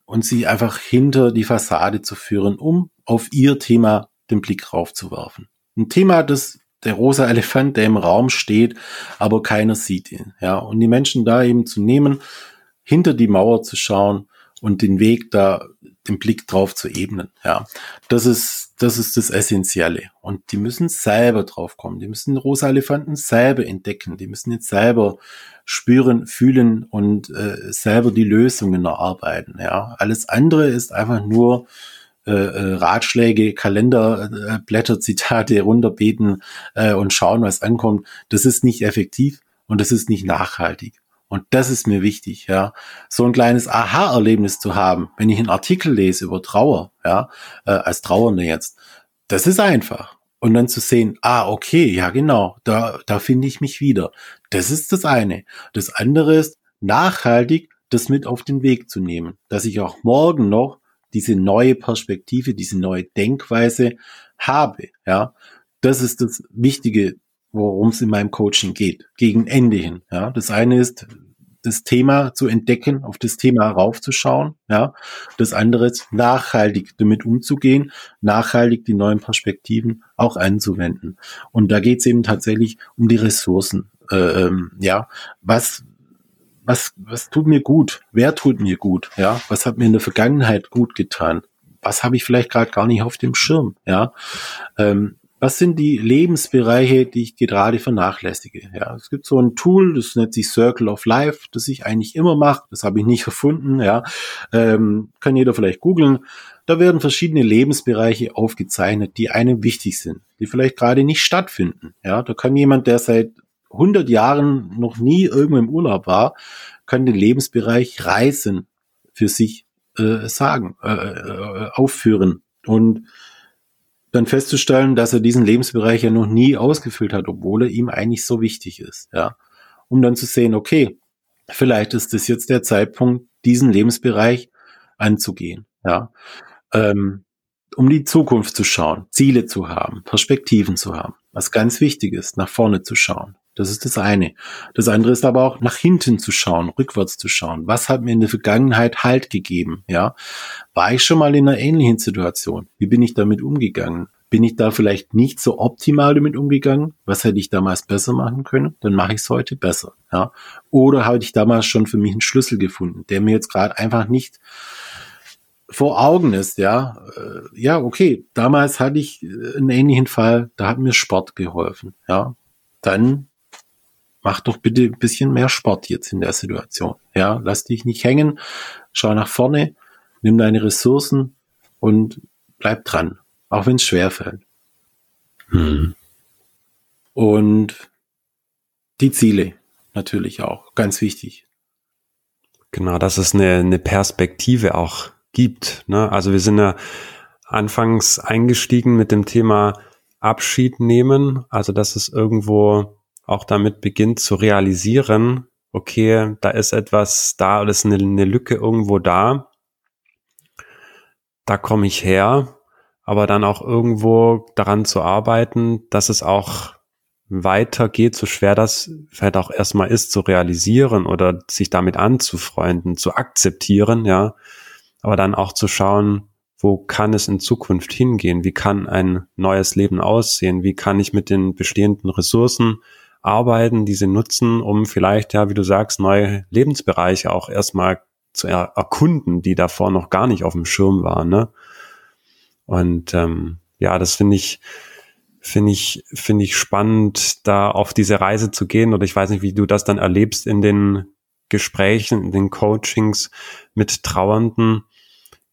und sie einfach hinter die Fassade zu führen, um auf ihr Thema den Blick raufzuwerfen. Ein Thema, das der rosa Elefant, der im Raum steht, aber keiner sieht ihn, ja, und die Menschen da eben zu nehmen, hinter die Mauer zu schauen und den Weg da, den Blick drauf zu ebnen, ja. Das ist das ist das Essentielle. Und die müssen selber drauf kommen. Die müssen rosa Elefanten selber entdecken. Die müssen jetzt selber spüren, fühlen und äh, selber die Lösungen erarbeiten. Ja, alles andere ist einfach nur äh, äh Ratschläge, Kalenderblätter, äh, Zitate runterbeten äh, und schauen, was ankommt. Das ist nicht effektiv und das ist nicht nachhaltig. Und das ist mir wichtig, ja. So ein kleines Aha-Erlebnis zu haben, wenn ich einen Artikel lese über Trauer, ja, äh, als Trauernde jetzt. Das ist einfach. Und dann zu sehen, ah, okay, ja, genau, da, da finde ich mich wieder. Das ist das eine. Das andere ist, nachhaltig das mit auf den Weg zu nehmen, dass ich auch morgen noch diese neue Perspektive, diese neue Denkweise habe, ja. Das ist das Wichtige worum es in meinem Coaching geht, gegen Ende hin. Ja, das eine ist, das Thema zu entdecken, auf das Thema raufzuschauen. Ja, das andere ist, nachhaltig damit umzugehen, nachhaltig die neuen Perspektiven auch anzuwenden. Und da geht es eben tatsächlich um die Ressourcen. Äh, ähm, ja, was was, was tut mir gut? Wer tut mir gut? Ja, was hat mir in der Vergangenheit gut getan? Was habe ich vielleicht gerade gar nicht auf dem Schirm? Ja, ähm, was sind die Lebensbereiche, die ich gerade vernachlässige? Ja, es gibt so ein Tool, das nennt sich Circle of Life, das ich eigentlich immer mache. Das habe ich nicht erfunden. Ja, ähm, kann jeder vielleicht googeln. Da werden verschiedene Lebensbereiche aufgezeichnet, die einem wichtig sind, die vielleicht gerade nicht stattfinden. Ja, da kann jemand, der seit 100 Jahren noch nie irgendwo im Urlaub war, kann den Lebensbereich Reisen für sich äh, sagen, äh, äh, aufführen und dann festzustellen, dass er diesen Lebensbereich ja noch nie ausgefüllt hat, obwohl er ihm eigentlich so wichtig ist, ja. Um dann zu sehen, okay, vielleicht ist das jetzt der Zeitpunkt, diesen Lebensbereich anzugehen, ja. Ähm, um die Zukunft zu schauen, Ziele zu haben, Perspektiven zu haben, was ganz wichtig ist, nach vorne zu schauen. Das ist das eine. Das andere ist aber auch nach hinten zu schauen, rückwärts zu schauen. Was hat mir in der Vergangenheit Halt gegeben? Ja, war ich schon mal in einer ähnlichen Situation? Wie bin ich damit umgegangen? Bin ich da vielleicht nicht so optimal damit umgegangen? Was hätte ich damals besser machen können? Dann mache ich es heute besser. Ja, oder habe ich damals schon für mich einen Schlüssel gefunden, der mir jetzt gerade einfach nicht vor Augen ist, ja, äh, ja, okay, damals hatte ich einen ähnlichen Fall, da hat mir Sport geholfen, ja, dann mach doch bitte ein bisschen mehr Sport jetzt in der Situation. Ja, lass dich nicht hängen, schau nach vorne, nimm deine Ressourcen und bleib dran, auch wenn es schwer fällt. Hm. Und die Ziele natürlich auch, ganz wichtig. Genau, dass es eine, eine Perspektive auch gibt. Ne? Also wir sind ja anfangs eingestiegen mit dem Thema Abschied nehmen, also dass es irgendwo auch damit beginnt zu realisieren, okay, da ist etwas da oder ist eine, eine Lücke irgendwo da, da komme ich her, aber dann auch irgendwo daran zu arbeiten, dass es auch weitergeht, so schwer das vielleicht auch erstmal ist, zu realisieren oder sich damit anzufreunden, zu akzeptieren, ja, aber dann auch zu schauen, wo kann es in Zukunft hingehen? Wie kann ein neues Leben aussehen? Wie kann ich mit den bestehenden Ressourcen arbeiten, diese nutzen, um vielleicht, ja, wie du sagst, neue Lebensbereiche auch erstmal zu er erkunden, die davor noch gar nicht auf dem Schirm waren. Ne? Und ähm, ja, das finde ich, finde ich, finde ich spannend, da auf diese Reise zu gehen. Oder ich weiß nicht, wie du das dann erlebst in den Gesprächen, in den Coachings mit Trauernden,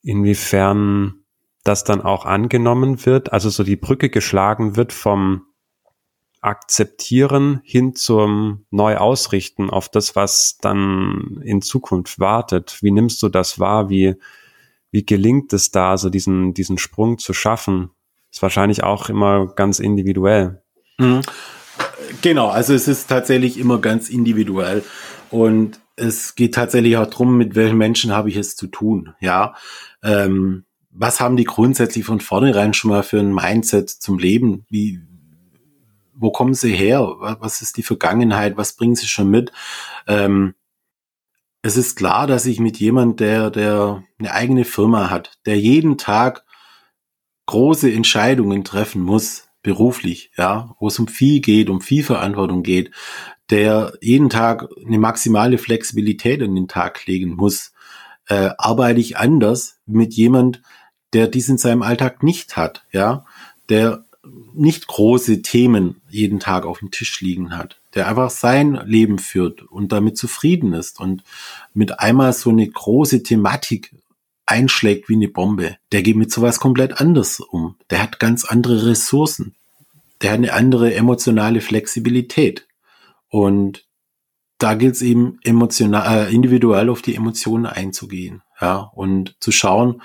inwiefern das dann auch angenommen wird, also so die Brücke geschlagen wird vom Akzeptieren hin zum Neuausrichten auf das, was dann in Zukunft wartet. Wie nimmst du das wahr? Wie, wie gelingt es da, so diesen, diesen Sprung zu schaffen? Ist wahrscheinlich auch immer ganz individuell. Mhm. Genau, also es ist tatsächlich immer ganz individuell und es geht tatsächlich auch drum, mit welchen Menschen habe ich es zu tun, ja. Ähm, was haben die grundsätzlich von vornherein schon mal für ein Mindset zum Leben? Wie, wo kommen sie her? Was ist die Vergangenheit? Was bringen sie schon mit? Ähm, es ist klar, dass ich mit jemand, der, der eine eigene Firma hat, der jeden Tag große Entscheidungen treffen muss, beruflich, ja, wo es um viel geht, um viel Verantwortung geht, der jeden Tag eine maximale Flexibilität an den Tag legen muss, äh, arbeite ich anders mit jemand, der dies in seinem Alltag nicht hat, ja, der nicht große Themen jeden Tag auf dem Tisch liegen hat, der einfach sein Leben führt und damit zufrieden ist und mit einmal so eine große Thematik einschlägt wie eine Bombe, der geht mit sowas komplett anders um. Der hat ganz andere Ressourcen. Der hat eine andere emotionale Flexibilität. Und da gilt es eben emotional, äh, individuell auf die Emotionen einzugehen, ja, und zu schauen,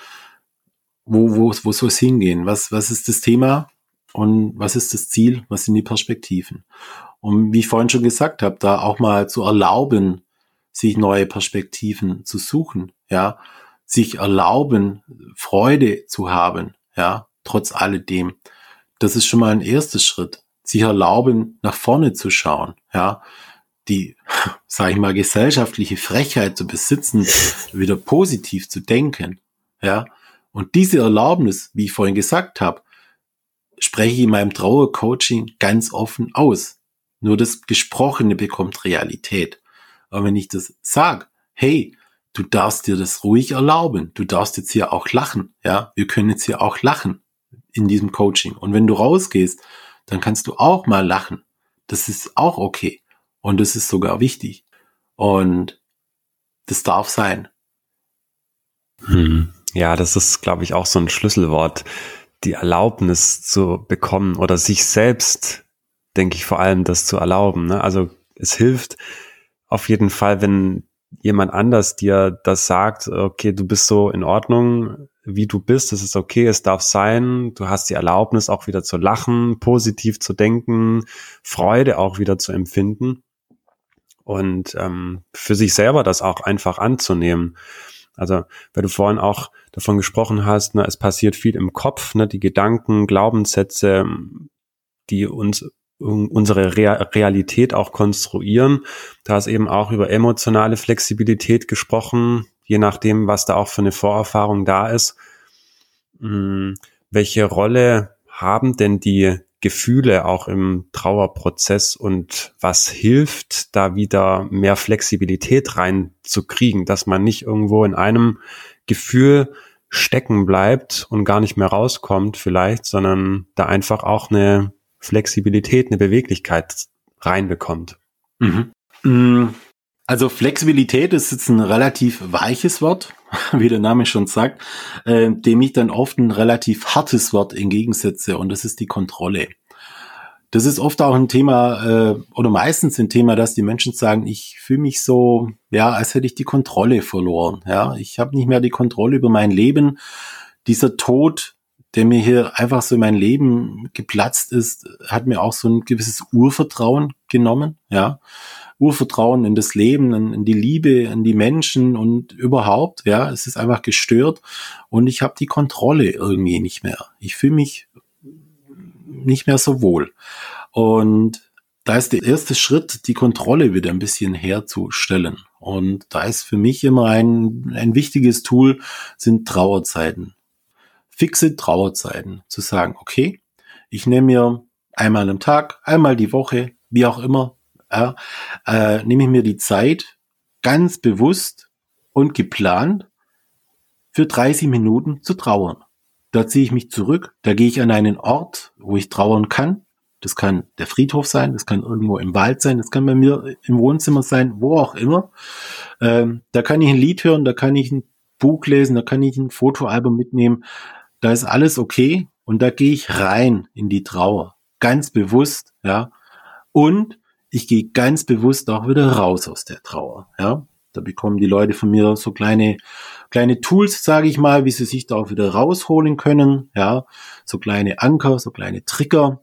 wo, wo, wo soll es hingehen? Was, was ist das Thema? Und was ist das Ziel, was sind die Perspektiven. Und wie ich vorhin schon gesagt habe, da auch mal zu erlauben, sich neue Perspektiven zu suchen, ja, sich erlauben, Freude zu haben, ja, trotz alledem. Das ist schon mal ein erster Schritt. Sich erlauben, nach vorne zu schauen, ja, die, sage ich mal, gesellschaftliche Frechheit zu besitzen, wieder positiv zu denken, ja. Und diese Erlaubnis, wie ich vorhin gesagt habe, spreche ich in meinem Trauercoaching ganz offen aus. Nur das Gesprochene bekommt Realität. Aber wenn ich das sage, hey, du darfst dir das ruhig erlauben, du darfst jetzt hier auch lachen, ja, wir können jetzt hier auch lachen. in diesem Coaching. Und wenn du rausgehst, dann kannst du auch mal lachen. Das ist auch okay. Und das ist sogar wichtig. Und das darf sein. Hm. Ja, das ist, glaube ich, auch so ein Schlüsselwort, die Erlaubnis zu bekommen oder sich selbst, denke ich, vor allem das zu erlauben. Ne? Also es hilft auf jeden Fall, wenn jemand anders dir das sagt, okay, du bist so in Ordnung, wie du bist, es ist okay, es darf sein, du hast die Erlaubnis auch wieder zu lachen, positiv zu denken, Freude auch wieder zu empfinden und ähm, für sich selber das auch einfach anzunehmen. Also, weil du vorhin auch davon gesprochen hast, ne, es passiert viel im Kopf, ne, die Gedanken, Glaubenssätze, die uns unsere Realität auch konstruieren. Da ist eben auch über emotionale Flexibilität gesprochen, je nachdem, was da auch für eine Vorerfahrung da ist. Hm, welche Rolle haben denn die Gefühle auch im Trauerprozess und was hilft, da wieder mehr Flexibilität reinzukriegen, dass man nicht irgendwo in einem Gefühl stecken bleibt und gar nicht mehr rauskommt vielleicht, sondern da einfach auch eine Flexibilität, eine Beweglichkeit reinbekommt. Mhm. Mm, also Flexibilität ist jetzt ein relativ weiches Wort, wie der Name schon sagt, äh, dem ich dann oft ein relativ hartes Wort entgegensetze und das ist die Kontrolle. Das ist oft auch ein Thema äh, oder meistens ein Thema, dass die Menschen sagen, ich fühle mich so, ja, als hätte ich die Kontrolle verloren. Ja, ich habe nicht mehr die Kontrolle über mein Leben. Dieser Tod, der mir hier einfach so in mein Leben geplatzt ist, hat mir auch so ein gewisses Urvertrauen genommen. Ja, Urvertrauen in das Leben, in, in, die Liebe, in die Menschen und überhaupt, ja, es ist einfach gestört und ich habe die Kontrolle irgendwie nicht mehr. Ich fühle mich nicht mehr so wohl. Und da ist der erste Schritt, die Kontrolle wieder ein bisschen herzustellen. Und da ist für mich immer ein, ein wichtiges Tool, sind Trauerzeiten. Fixe Trauerzeiten. Zu sagen, okay, ich nehme mir einmal am Tag, einmal die Woche, wie auch immer, ja, äh, nehme ich mir die Zeit ganz bewusst und geplant für 30 Minuten zu trauern. Da ziehe ich mich zurück, da gehe ich an einen Ort, wo ich trauern kann. Das kann der Friedhof sein, das kann irgendwo im Wald sein, das kann bei mir im Wohnzimmer sein, wo auch immer. Ähm, da kann ich ein Lied hören, da kann ich ein Buch lesen, da kann ich ein Fotoalbum mitnehmen. Da ist alles okay und da gehe ich rein in die Trauer, ganz bewusst, ja. Und ich gehe ganz bewusst auch wieder raus aus der Trauer. Ja, da bekommen die Leute von mir so kleine kleine Tools, sage ich mal, wie sie sich da auch wieder rausholen können. Ja, so kleine Anker, so kleine Trigger,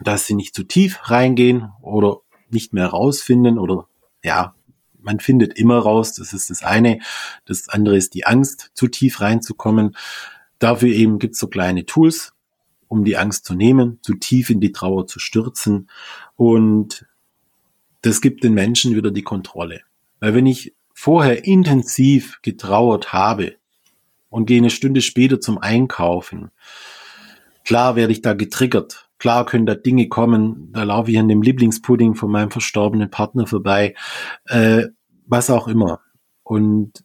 dass sie nicht zu tief reingehen oder nicht mehr rausfinden oder ja, man findet immer raus. Das ist das eine. Das andere ist die Angst, zu tief reinzukommen. Dafür eben gibt's so kleine Tools, um die Angst zu nehmen, zu tief in die Trauer zu stürzen. Und das gibt den Menschen wieder die Kontrolle. Weil wenn ich vorher intensiv getrauert habe und gehe eine Stunde später zum Einkaufen, klar werde ich da getriggert. Klar können da Dinge kommen, da laufe ich an dem Lieblingspudding von meinem verstorbenen Partner vorbei, äh, was auch immer. Und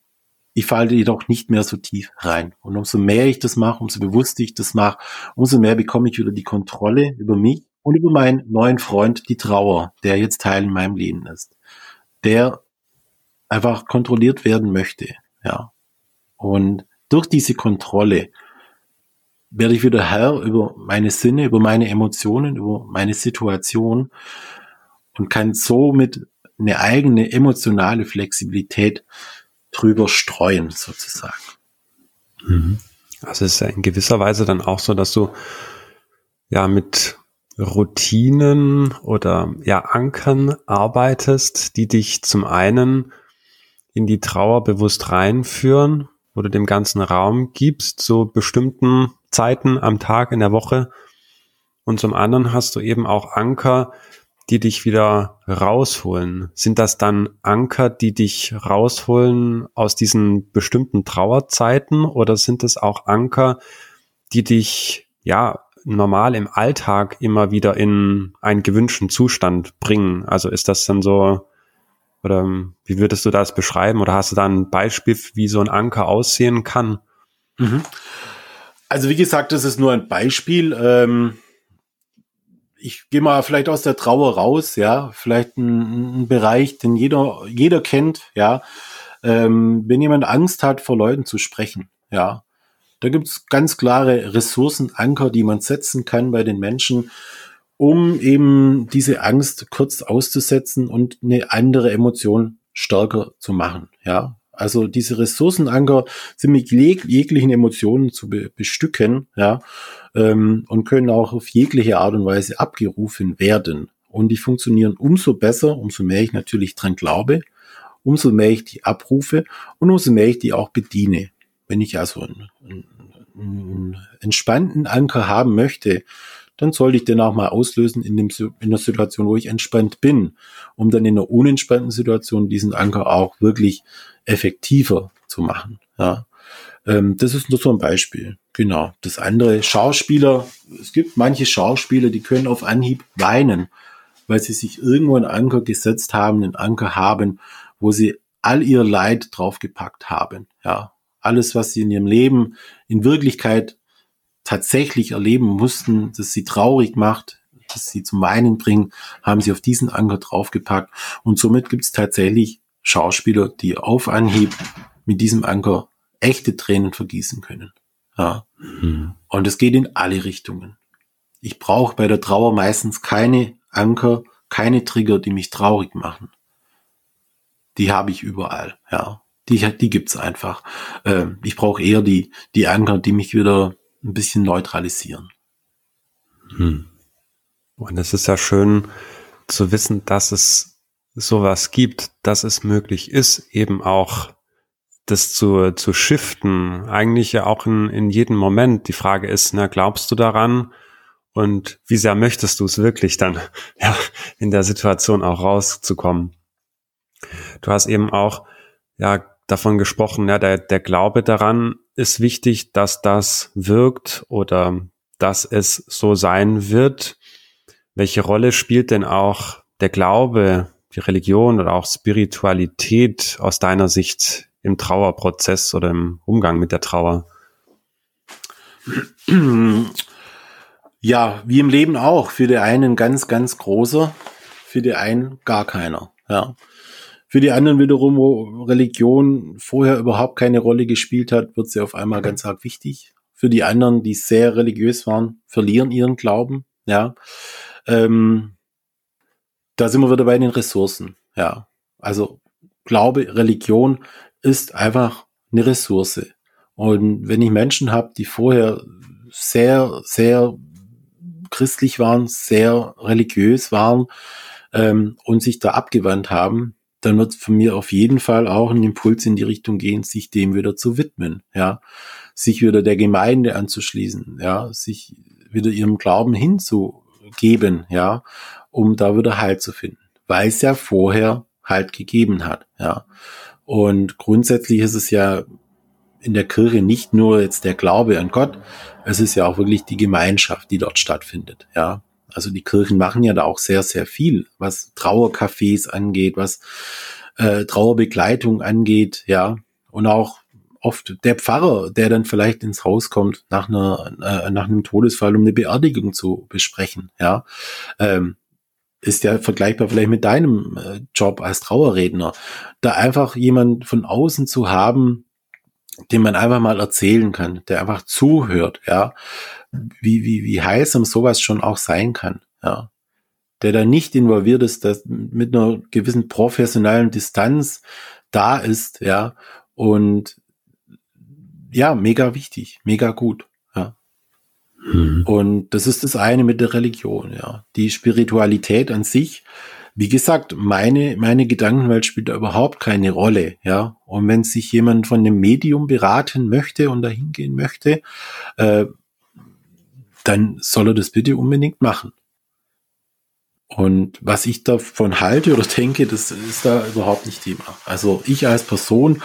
ich falle jedoch nicht mehr so tief rein. Und umso mehr ich das mache, umso bewusster ich das mache, umso mehr bekomme ich wieder die Kontrolle über mich und über meinen neuen Freund die Trauer, der jetzt Teil in meinem Leben ist, der einfach kontrolliert werden möchte, ja. Und durch diese Kontrolle werde ich wieder Herr über meine Sinne, über meine Emotionen, über meine Situation und kann somit eine eigene emotionale Flexibilität drüber streuen, sozusagen. Mhm. Also es ist ja in gewisser Weise dann auch so, dass du ja mit Routinen oder ja Ankern arbeitest, die dich zum einen in die Trauer bewusst reinführen, wo du dem ganzen Raum gibst, zu bestimmten Zeiten am Tag in der Woche. Und zum anderen hast du eben auch Anker, die dich wieder rausholen. Sind das dann Anker, die dich rausholen aus diesen bestimmten Trauerzeiten oder sind es auch Anker, die dich ja normal im Alltag immer wieder in einen gewünschten Zustand bringen? Also ist das dann so, oder wie würdest du das beschreiben? Oder hast du da ein Beispiel, wie so ein Anker aussehen kann? Mhm. Also wie gesagt, das ist nur ein Beispiel. Ähm, ich gehe mal vielleicht aus der Trauer raus, ja, vielleicht ein, ein Bereich, den jeder, jeder kennt, ja. Ähm, wenn jemand Angst hat, vor Leuten zu sprechen, ja, da gibt es ganz klare Ressourcenanker, die man setzen kann bei den Menschen, um eben diese Angst kurz auszusetzen und eine andere Emotion stärker zu machen, ja. Also diese Ressourcenanker sind mit jeg jeglichen Emotionen zu be bestücken, ja, ähm, und können auch auf jegliche Art und Weise abgerufen werden. Und die funktionieren umso besser, umso mehr ich natürlich dran glaube, umso mehr ich die abrufe und umso mehr ich die auch bediene. Wenn ich also einen, einen entspannten Anker haben möchte, dann sollte ich den auch mal auslösen in, dem, in der Situation, wo ich entspannt bin, um dann in einer unentspannten Situation diesen Anker auch wirklich effektiver zu machen. Ja. Ähm, das ist nur so ein Beispiel. Genau. Das andere, Schauspieler, es gibt manche Schauspieler, die können auf Anhieb weinen, weil sie sich irgendwo einen Anker gesetzt haben, einen Anker haben, wo sie all ihr Leid draufgepackt haben. Ja. Alles, was sie in ihrem Leben in Wirklichkeit tatsächlich erleben mussten, dass sie traurig macht, dass sie zum Weinen bringen, haben sie auf diesen Anker draufgepackt. Und somit gibt es tatsächlich Schauspieler, die auf Anhieb mit diesem Anker echte Tränen vergießen können. Ja. Mhm. Und es geht in alle Richtungen. Ich brauche bei der Trauer meistens keine Anker, keine Trigger, die mich traurig machen. Die habe ich überall, ja. Die, die gibt's einfach. Ähm, ich brauche eher die, die Anker, die mich wieder ein bisschen neutralisieren. Hm. Und es ist ja schön zu wissen, dass es sowas gibt, dass es möglich ist, eben auch das zu, zu shiften, eigentlich ja auch in, in jedem Moment. Die Frage ist, na, glaubst du daran? Und wie sehr möchtest du es wirklich dann, ja, in der Situation auch rauszukommen? Du hast eben auch, ja, davon gesprochen, ja, der, der Glaube daran ist wichtig, dass das wirkt oder dass es so sein wird. Welche Rolle spielt denn auch der Glaube die Religion oder auch Spiritualität aus deiner Sicht im Trauerprozess oder im Umgang mit der Trauer? Ja, wie im Leben auch. Für die einen ganz, ganz großer, für die einen gar keiner. Ja. Für die anderen wiederum, wo Religion vorher überhaupt keine Rolle gespielt hat, wird sie auf einmal ganz arg wichtig. Für die anderen, die sehr religiös waren, verlieren ihren Glauben. Ja. Ähm, da sind wir wieder bei den Ressourcen. Ja, also Glaube, Religion ist einfach eine Ressource. Und wenn ich Menschen habe, die vorher sehr, sehr christlich waren, sehr religiös waren ähm, und sich da abgewandt haben, dann wird von mir auf jeden Fall auch ein Impuls in die Richtung gehen, sich dem wieder zu widmen, ja, sich wieder der Gemeinde anzuschließen, ja, sich wieder ihrem Glauben hinzugeben, ja, um da wieder Halt zu finden, weil es ja vorher Halt gegeben hat, ja. Und grundsätzlich ist es ja in der Kirche nicht nur jetzt der Glaube an Gott, es ist ja auch wirklich die Gemeinschaft, die dort stattfindet, ja. Also die Kirchen machen ja da auch sehr, sehr viel, was Trauercafés angeht, was äh, Trauerbegleitung angeht, ja. Und auch oft der Pfarrer, der dann vielleicht ins Haus kommt nach einer äh, nach einem Todesfall, um eine Beerdigung zu besprechen, ja. Ähm, ist ja vergleichbar vielleicht mit deinem äh, Job als Trauerredner. Da einfach jemand von außen zu haben, dem man einfach mal erzählen kann, der einfach zuhört, ja, wie, wie, wie heilsam sowas schon auch sein kann, ja. Der da nicht involviert ist, dass mit einer gewissen professionellen Distanz da ist, ja, und ja, mega wichtig, mega gut. Mhm. Und das ist das eine mit der Religion, ja. Die Spiritualität an sich, wie gesagt, meine, meine Gedankenwelt spielt da überhaupt keine Rolle, ja. Und wenn sich jemand von dem Medium beraten möchte und dahin gehen möchte, äh, dann soll er das bitte unbedingt machen. Und was ich davon halte oder denke, das ist da überhaupt nicht Thema. Also ich als Person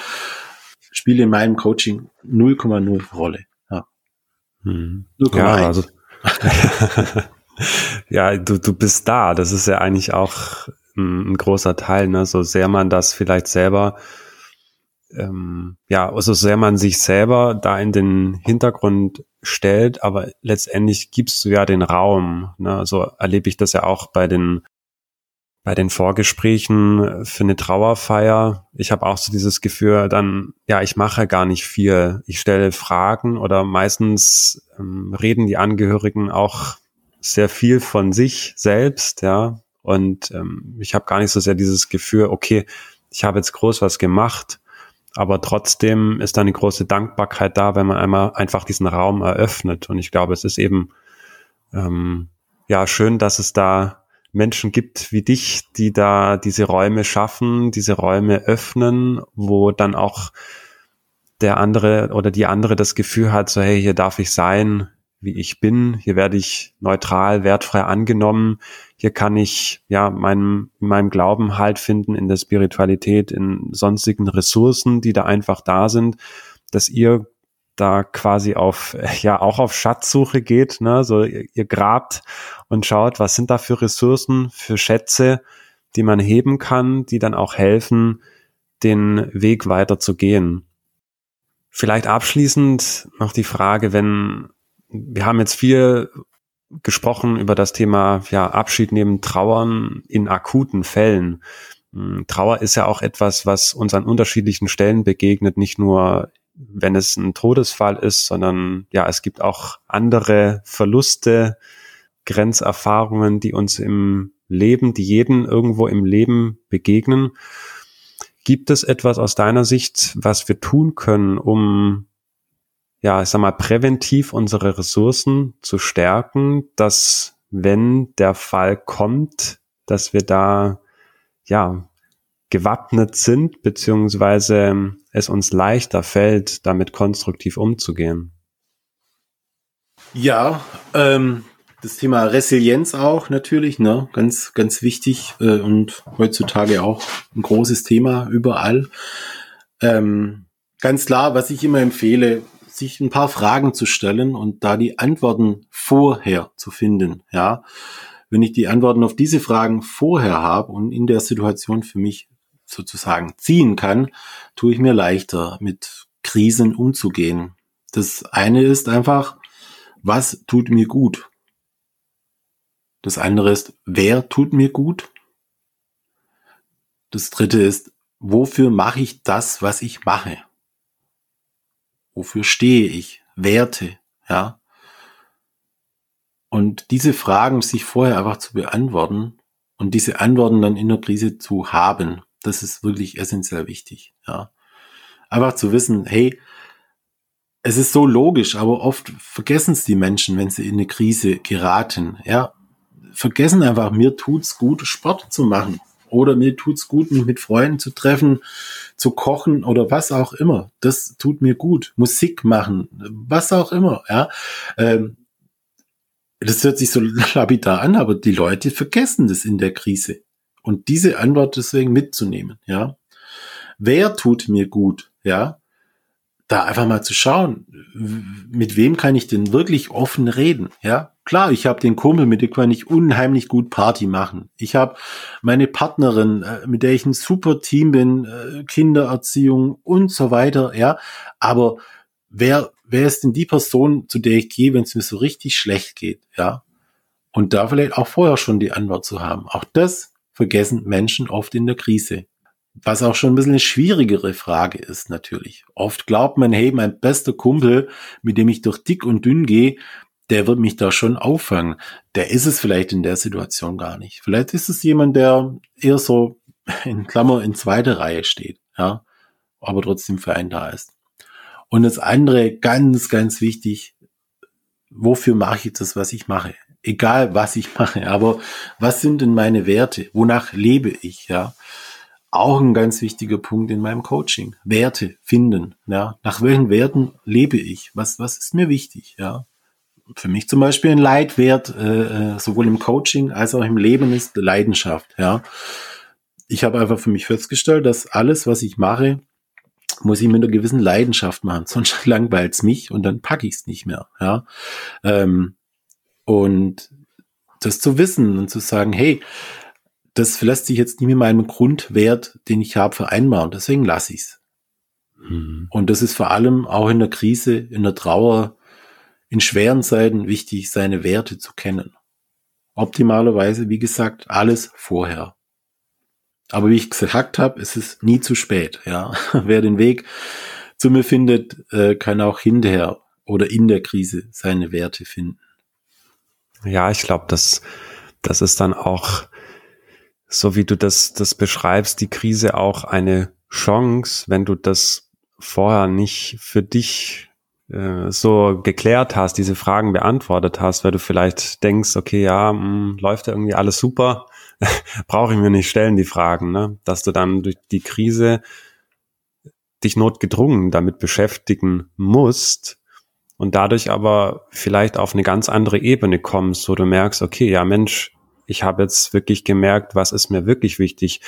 spiele in meinem Coaching 0,0 Rolle. Hm. Ja, also, ja, du, du bist da. Das ist ja eigentlich auch ein, ein großer Teil, ne? So sehr man das vielleicht selber ähm, ja, also sehr man sich selber da in den Hintergrund stellt, aber letztendlich gibst du ja den Raum. Ne? So erlebe ich das ja auch bei den bei den Vorgesprächen für eine Trauerfeier. Ich habe auch so dieses Gefühl, dann, ja, ich mache gar nicht viel. Ich stelle Fragen oder meistens ähm, reden die Angehörigen auch sehr viel von sich selbst, ja. Und ähm, ich habe gar nicht so sehr dieses Gefühl, okay, ich habe jetzt groß was gemacht, aber trotzdem ist da eine große Dankbarkeit da, wenn man einmal einfach diesen Raum eröffnet. Und ich glaube, es ist eben ähm, ja schön, dass es da Menschen gibt wie dich, die da diese Räume schaffen, diese Räume öffnen, wo dann auch der andere oder die andere das Gefühl hat, so hey, hier darf ich sein, wie ich bin, hier werde ich neutral, wertfrei angenommen, hier kann ich ja meinem, meinem Glauben halt finden, in der Spiritualität, in sonstigen Ressourcen, die da einfach da sind, dass ihr da quasi auf, ja, auch auf Schatzsuche geht, ne, so ihr, ihr grabt und schaut, was sind da für Ressourcen, für Schätze, die man heben kann, die dann auch helfen, den Weg weiter zu gehen. Vielleicht abschließend noch die Frage, wenn wir haben jetzt viel gesprochen über das Thema ja, Abschied neben Trauern in akuten Fällen. Hm, Trauer ist ja auch etwas, was uns an unterschiedlichen Stellen begegnet, nicht nur wenn es ein Todesfall ist, sondern ja, es gibt auch andere Verluste, Grenzerfahrungen, die uns im Leben, die jeden irgendwo im Leben begegnen. Gibt es etwas aus deiner Sicht, was wir tun können, um ja, ich sag mal, präventiv unsere Ressourcen zu stärken, dass wenn der Fall kommt, dass wir da, ja, gewappnet sind, beziehungsweise es uns leichter fällt, damit konstruktiv umzugehen. Ja, ähm, das Thema Resilienz auch natürlich, ne, ganz, ganz wichtig äh, und heutzutage auch ein großes Thema überall. Ähm, ganz klar, was ich immer empfehle, sich ein paar Fragen zu stellen und da die Antworten vorher zu finden. Ja, wenn ich die Antworten auf diese Fragen vorher habe und in der Situation für mich sozusagen ziehen kann, tue ich mir leichter, mit Krisen umzugehen. Das eine ist einfach, was tut mir gut? Das andere ist, wer tut mir gut? Das dritte ist, wofür mache ich das, was ich mache? Wofür stehe ich? Werte, ja. Und diese Fragen sich vorher einfach zu beantworten und diese Antworten dann in der Krise zu haben, das ist wirklich essentiell wichtig, ja. Einfach zu wissen, hey, es ist so logisch, aber oft vergessen es die Menschen, wenn sie in eine Krise geraten, ja. Vergessen einfach, mir tut's gut, Sport zu machen. Oder mir tut's gut, mich mit Freunden zu treffen, zu kochen oder was auch immer. Das tut mir gut. Musik machen, was auch immer, ja. Ähm, das hört sich so lapidar an, aber die Leute vergessen das in der Krise. Und diese Antwort deswegen mitzunehmen, ja. Wer tut mir gut, ja? Da einfach mal zu schauen, mit wem kann ich denn wirklich offen reden, ja? Klar, ich habe den Kumpel, mit dem kann ich unheimlich gut Party machen. Ich habe meine Partnerin, äh, mit der ich ein super Team bin, äh, Kindererziehung und so weiter, ja. Aber wer, wer ist denn die Person, zu der ich gehe, wenn es mir so richtig schlecht geht, ja? Und da vielleicht auch vorher schon die Antwort zu haben. Auch das vergessen Menschen oft in der Krise. Was auch schon ein bisschen eine schwierigere Frage ist natürlich. Oft glaubt man, hey, mein bester Kumpel, mit dem ich durch dick und dünn gehe, der wird mich da schon auffangen. Der ist es vielleicht in der Situation gar nicht. Vielleicht ist es jemand, der eher so in Klammer in zweiter Reihe steht, ja, aber trotzdem für einen da ist. Und das andere, ganz, ganz wichtig, wofür mache ich das, was ich mache? Egal, was ich mache, aber was sind denn meine Werte? Wonach lebe ich, ja? Auch ein ganz wichtiger Punkt in meinem Coaching. Werte finden, ja. Nach welchen Werten lebe ich? Was, was ist mir wichtig, ja? Für mich zum Beispiel ein Leitwert, äh, äh, sowohl im Coaching als auch im Leben ist Leidenschaft. Ja, ich habe einfach für mich festgestellt, dass alles, was ich mache, muss ich mit einer gewissen Leidenschaft machen, sonst langweilt es mich und dann packe ich es nicht mehr. Ja, ähm, und das zu wissen und zu sagen, hey, das lässt sich jetzt nicht mit meinem Grundwert, den ich habe, vereinbaren. Deswegen lasse ich es. Mhm. Und das ist vor allem auch in der Krise, in der Trauer, in schweren Zeiten wichtig, seine Werte zu kennen. Optimalerweise, wie gesagt, alles vorher. Aber wie ich gesagt habe, es ist nie zu spät. Ja, wer den Weg zu mir findet, äh, kann auch hinterher oder in der Krise seine Werte finden. Ja, ich glaube, das, das ist dann auch, so wie du das, das beschreibst, die Krise auch eine Chance, wenn du das vorher nicht für dich äh, so geklärt hast, diese Fragen beantwortet hast, weil du vielleicht denkst, okay, ja, mh, hm, läuft ja irgendwie alles super, brauche ich mir nicht stellen, die Fragen, ne? Dass du dann durch die Krise dich notgedrungen damit beschäftigen musst und dadurch aber vielleicht auf eine ganz andere Ebene kommst, wo du merkst, okay, ja Mensch, ich habe jetzt wirklich gemerkt, was ist mir wirklich wichtig,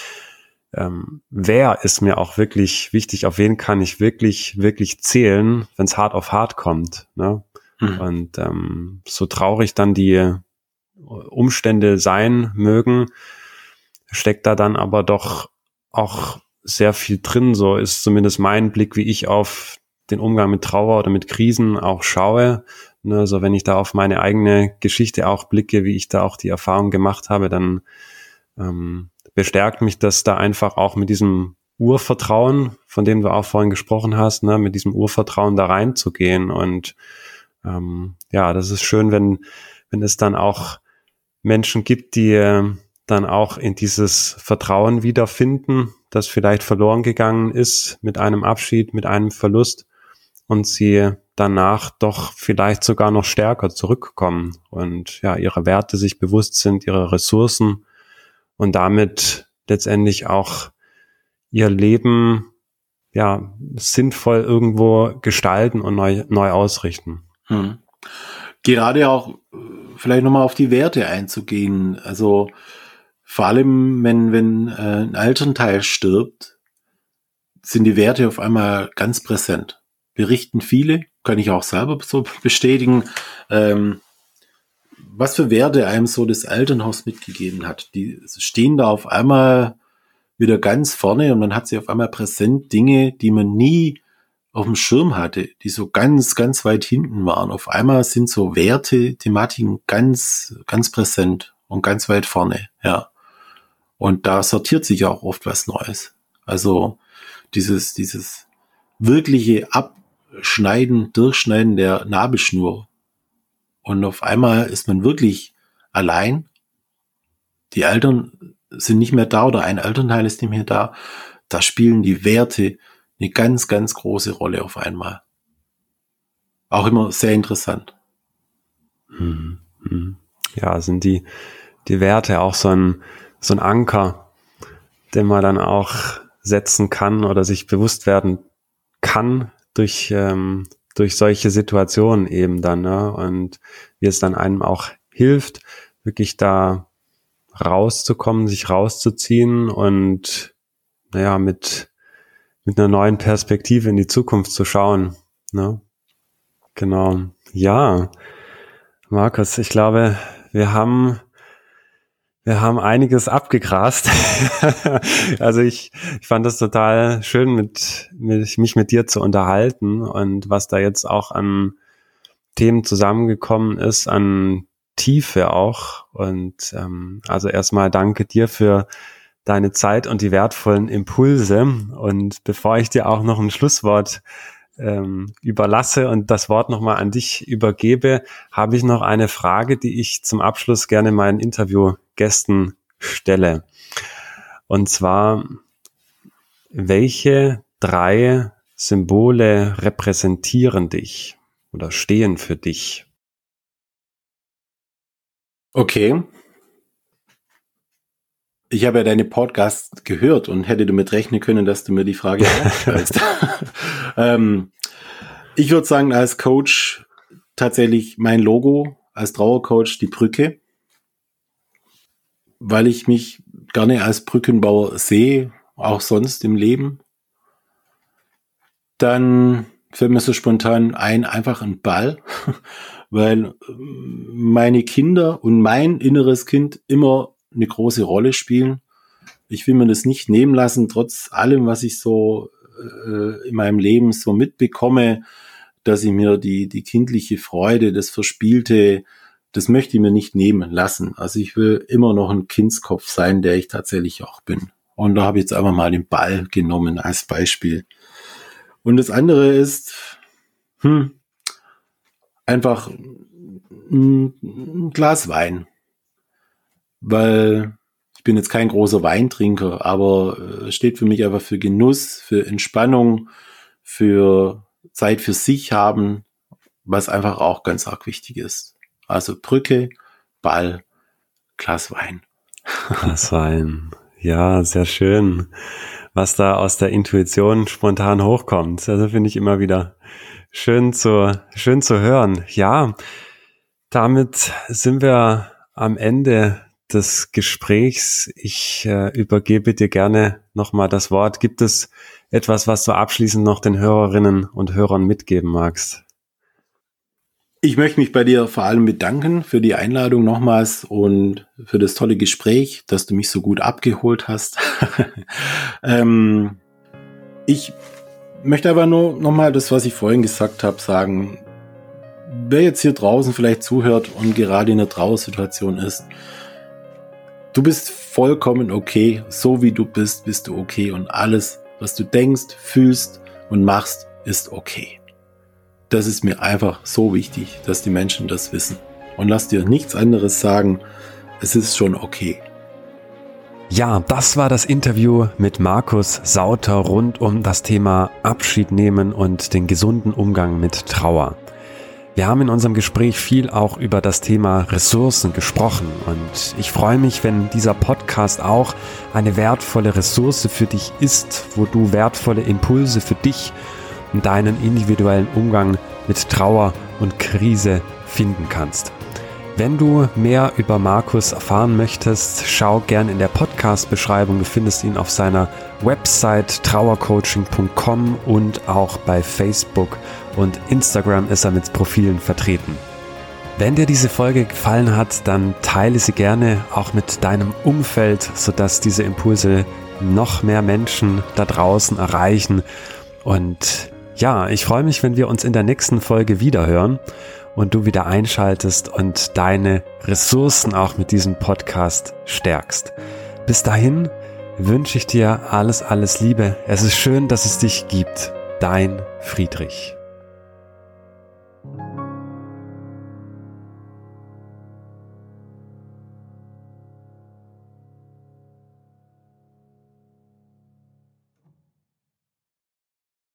ähm, wer ist mir auch wirklich wichtig, auf wen kann ich wirklich, wirklich zählen, wenn es hart auf hart kommt. Ne? Mhm. Und ähm, so traurig dann die Umstände sein mögen, steckt da dann aber doch auch sehr viel drin. So ist zumindest mein Blick, wie ich auf den Umgang mit Trauer oder mit Krisen auch schaue. Ne, also wenn ich da auf meine eigene Geschichte auch blicke, wie ich da auch die Erfahrung gemacht habe, dann ähm, bestärkt mich das da einfach auch mit diesem Urvertrauen, von dem du auch vorhin gesprochen hast, ne, mit diesem Urvertrauen da reinzugehen. Und ähm, ja, das ist schön, wenn, wenn es dann auch Menschen gibt, die äh, dann auch in dieses Vertrauen wiederfinden, das vielleicht verloren gegangen ist mit einem Abschied, mit einem Verlust und sie danach doch vielleicht sogar noch stärker zurückkommen und ja, ihre Werte sich bewusst sind, ihre Ressourcen und damit letztendlich auch ihr Leben ja sinnvoll irgendwo gestalten und neu, neu ausrichten. Hm. Gerade auch vielleicht nochmal auf die Werte einzugehen. Also vor allem, wenn, wenn äh, ein Elternteil stirbt, sind die Werte auf einmal ganz präsent. Berichten viele, kann ich auch selber so bestätigen. Ähm, was für Werte einem so das Elternhaus mitgegeben hat. Die stehen da auf einmal wieder ganz vorne und man hat sie auf einmal präsent Dinge, die man nie auf dem Schirm hatte, die so ganz, ganz weit hinten waren. Auf einmal sind so Werte, Thematiken ganz, ganz präsent und ganz weit vorne, ja. Und da sortiert sich auch oft was Neues. Also dieses, dieses wirkliche Abschneiden, Durchschneiden der Nabelschnur und auf einmal ist man wirklich allein. Die Eltern sind nicht mehr da oder ein Elternteil ist nicht mehr da. Da spielen die Werte eine ganz, ganz große Rolle auf einmal. Auch immer sehr interessant. Hm, hm. Ja, sind die, die Werte auch so ein, so ein Anker, den man dann auch setzen kann oder sich bewusst werden kann durch, ähm, durch solche Situationen eben dann, ne? Und wie es dann einem auch hilft, wirklich da rauszukommen, sich rauszuziehen und naja, mit, mit einer neuen Perspektive in die Zukunft zu schauen. Ne? Genau. Ja, Markus, ich glaube, wir haben wir haben einiges abgegrast. also ich, ich fand das total schön, mit, mit, mich mit dir zu unterhalten und was da jetzt auch an Themen zusammengekommen ist, an Tiefe auch. Und ähm, also erstmal danke dir für deine Zeit und die wertvollen Impulse. Und bevor ich dir auch noch ein Schlusswort ähm, überlasse und das Wort nochmal an dich übergebe, habe ich noch eine Frage, die ich zum Abschluss gerne meinen Interviewgästen stelle. Und zwar, welche drei Symbole repräsentieren dich oder stehen für dich? Okay. Ich habe ja deine Podcast gehört und hätte damit rechnen können, dass du mir die Frage stellst. ähm, ich würde sagen, als Coach tatsächlich mein Logo, als Trauercoach die Brücke, weil ich mich gerne als Brückenbauer sehe, auch sonst im Leben. Dann fällt mir so spontan ein, einfach ein Ball, weil meine Kinder und mein inneres Kind immer eine große Rolle spielen. Ich will mir das nicht nehmen lassen, trotz allem, was ich so äh, in meinem Leben so mitbekomme, dass ich mir die, die kindliche Freude, das Verspielte, das möchte ich mir nicht nehmen lassen. Also ich will immer noch ein Kindskopf sein, der ich tatsächlich auch bin. Und da habe ich jetzt einfach mal den Ball genommen als Beispiel. Und das andere ist, hm, einfach ein, Glas Wein. Weil ich bin jetzt kein großer Weintrinker, aber es äh, steht für mich einfach für Genuss, für Entspannung, für Zeit für sich haben, was einfach auch ganz arg wichtig ist. Also Brücke, Ball, Glas Wein. Glas Wein. Ja, sehr schön. Was da aus der Intuition spontan hochkommt. Also finde ich immer wieder schön zu, schön zu hören. Ja, damit sind wir am Ende des Gesprächs. Ich äh, übergebe dir gerne nochmal das Wort. Gibt es etwas, was du abschließend noch den Hörerinnen und Hörern mitgeben magst? Ich möchte mich bei dir vor allem bedanken für die Einladung nochmals und für das tolle Gespräch, dass du mich so gut abgeholt hast. ähm, ich möchte aber nur nochmal das, was ich vorhin gesagt habe, sagen. Wer jetzt hier draußen vielleicht zuhört und gerade in einer Trauersituation ist, du bist vollkommen okay, so wie du bist, bist du okay und alles, was du denkst, fühlst und machst, ist okay das ist mir einfach so wichtig, dass die Menschen das wissen. Und lass dir nichts anderes sagen, es ist schon okay. Ja, das war das Interview mit Markus Sauter rund um das Thema Abschied nehmen und den gesunden Umgang mit Trauer. Wir haben in unserem Gespräch viel auch über das Thema Ressourcen gesprochen und ich freue mich, wenn dieser Podcast auch eine wertvolle Ressource für dich ist, wo du wertvolle Impulse für dich und deinen individuellen Umgang mit Trauer und Krise finden kannst. Wenn du mehr über Markus erfahren möchtest, schau gern in der Podcast-Beschreibung. Du findest ihn auf seiner Website trauercoaching.com und auch bei Facebook und Instagram ist er mit Profilen vertreten. Wenn dir diese Folge gefallen hat, dann teile sie gerne auch mit deinem Umfeld, sodass diese Impulse noch mehr Menschen da draußen erreichen und ja, ich freue mich, wenn wir uns in der nächsten Folge wiederhören und du wieder einschaltest und deine Ressourcen auch mit diesem Podcast stärkst. Bis dahin wünsche ich dir alles, alles Liebe. Es ist schön, dass es dich gibt. Dein Friedrich.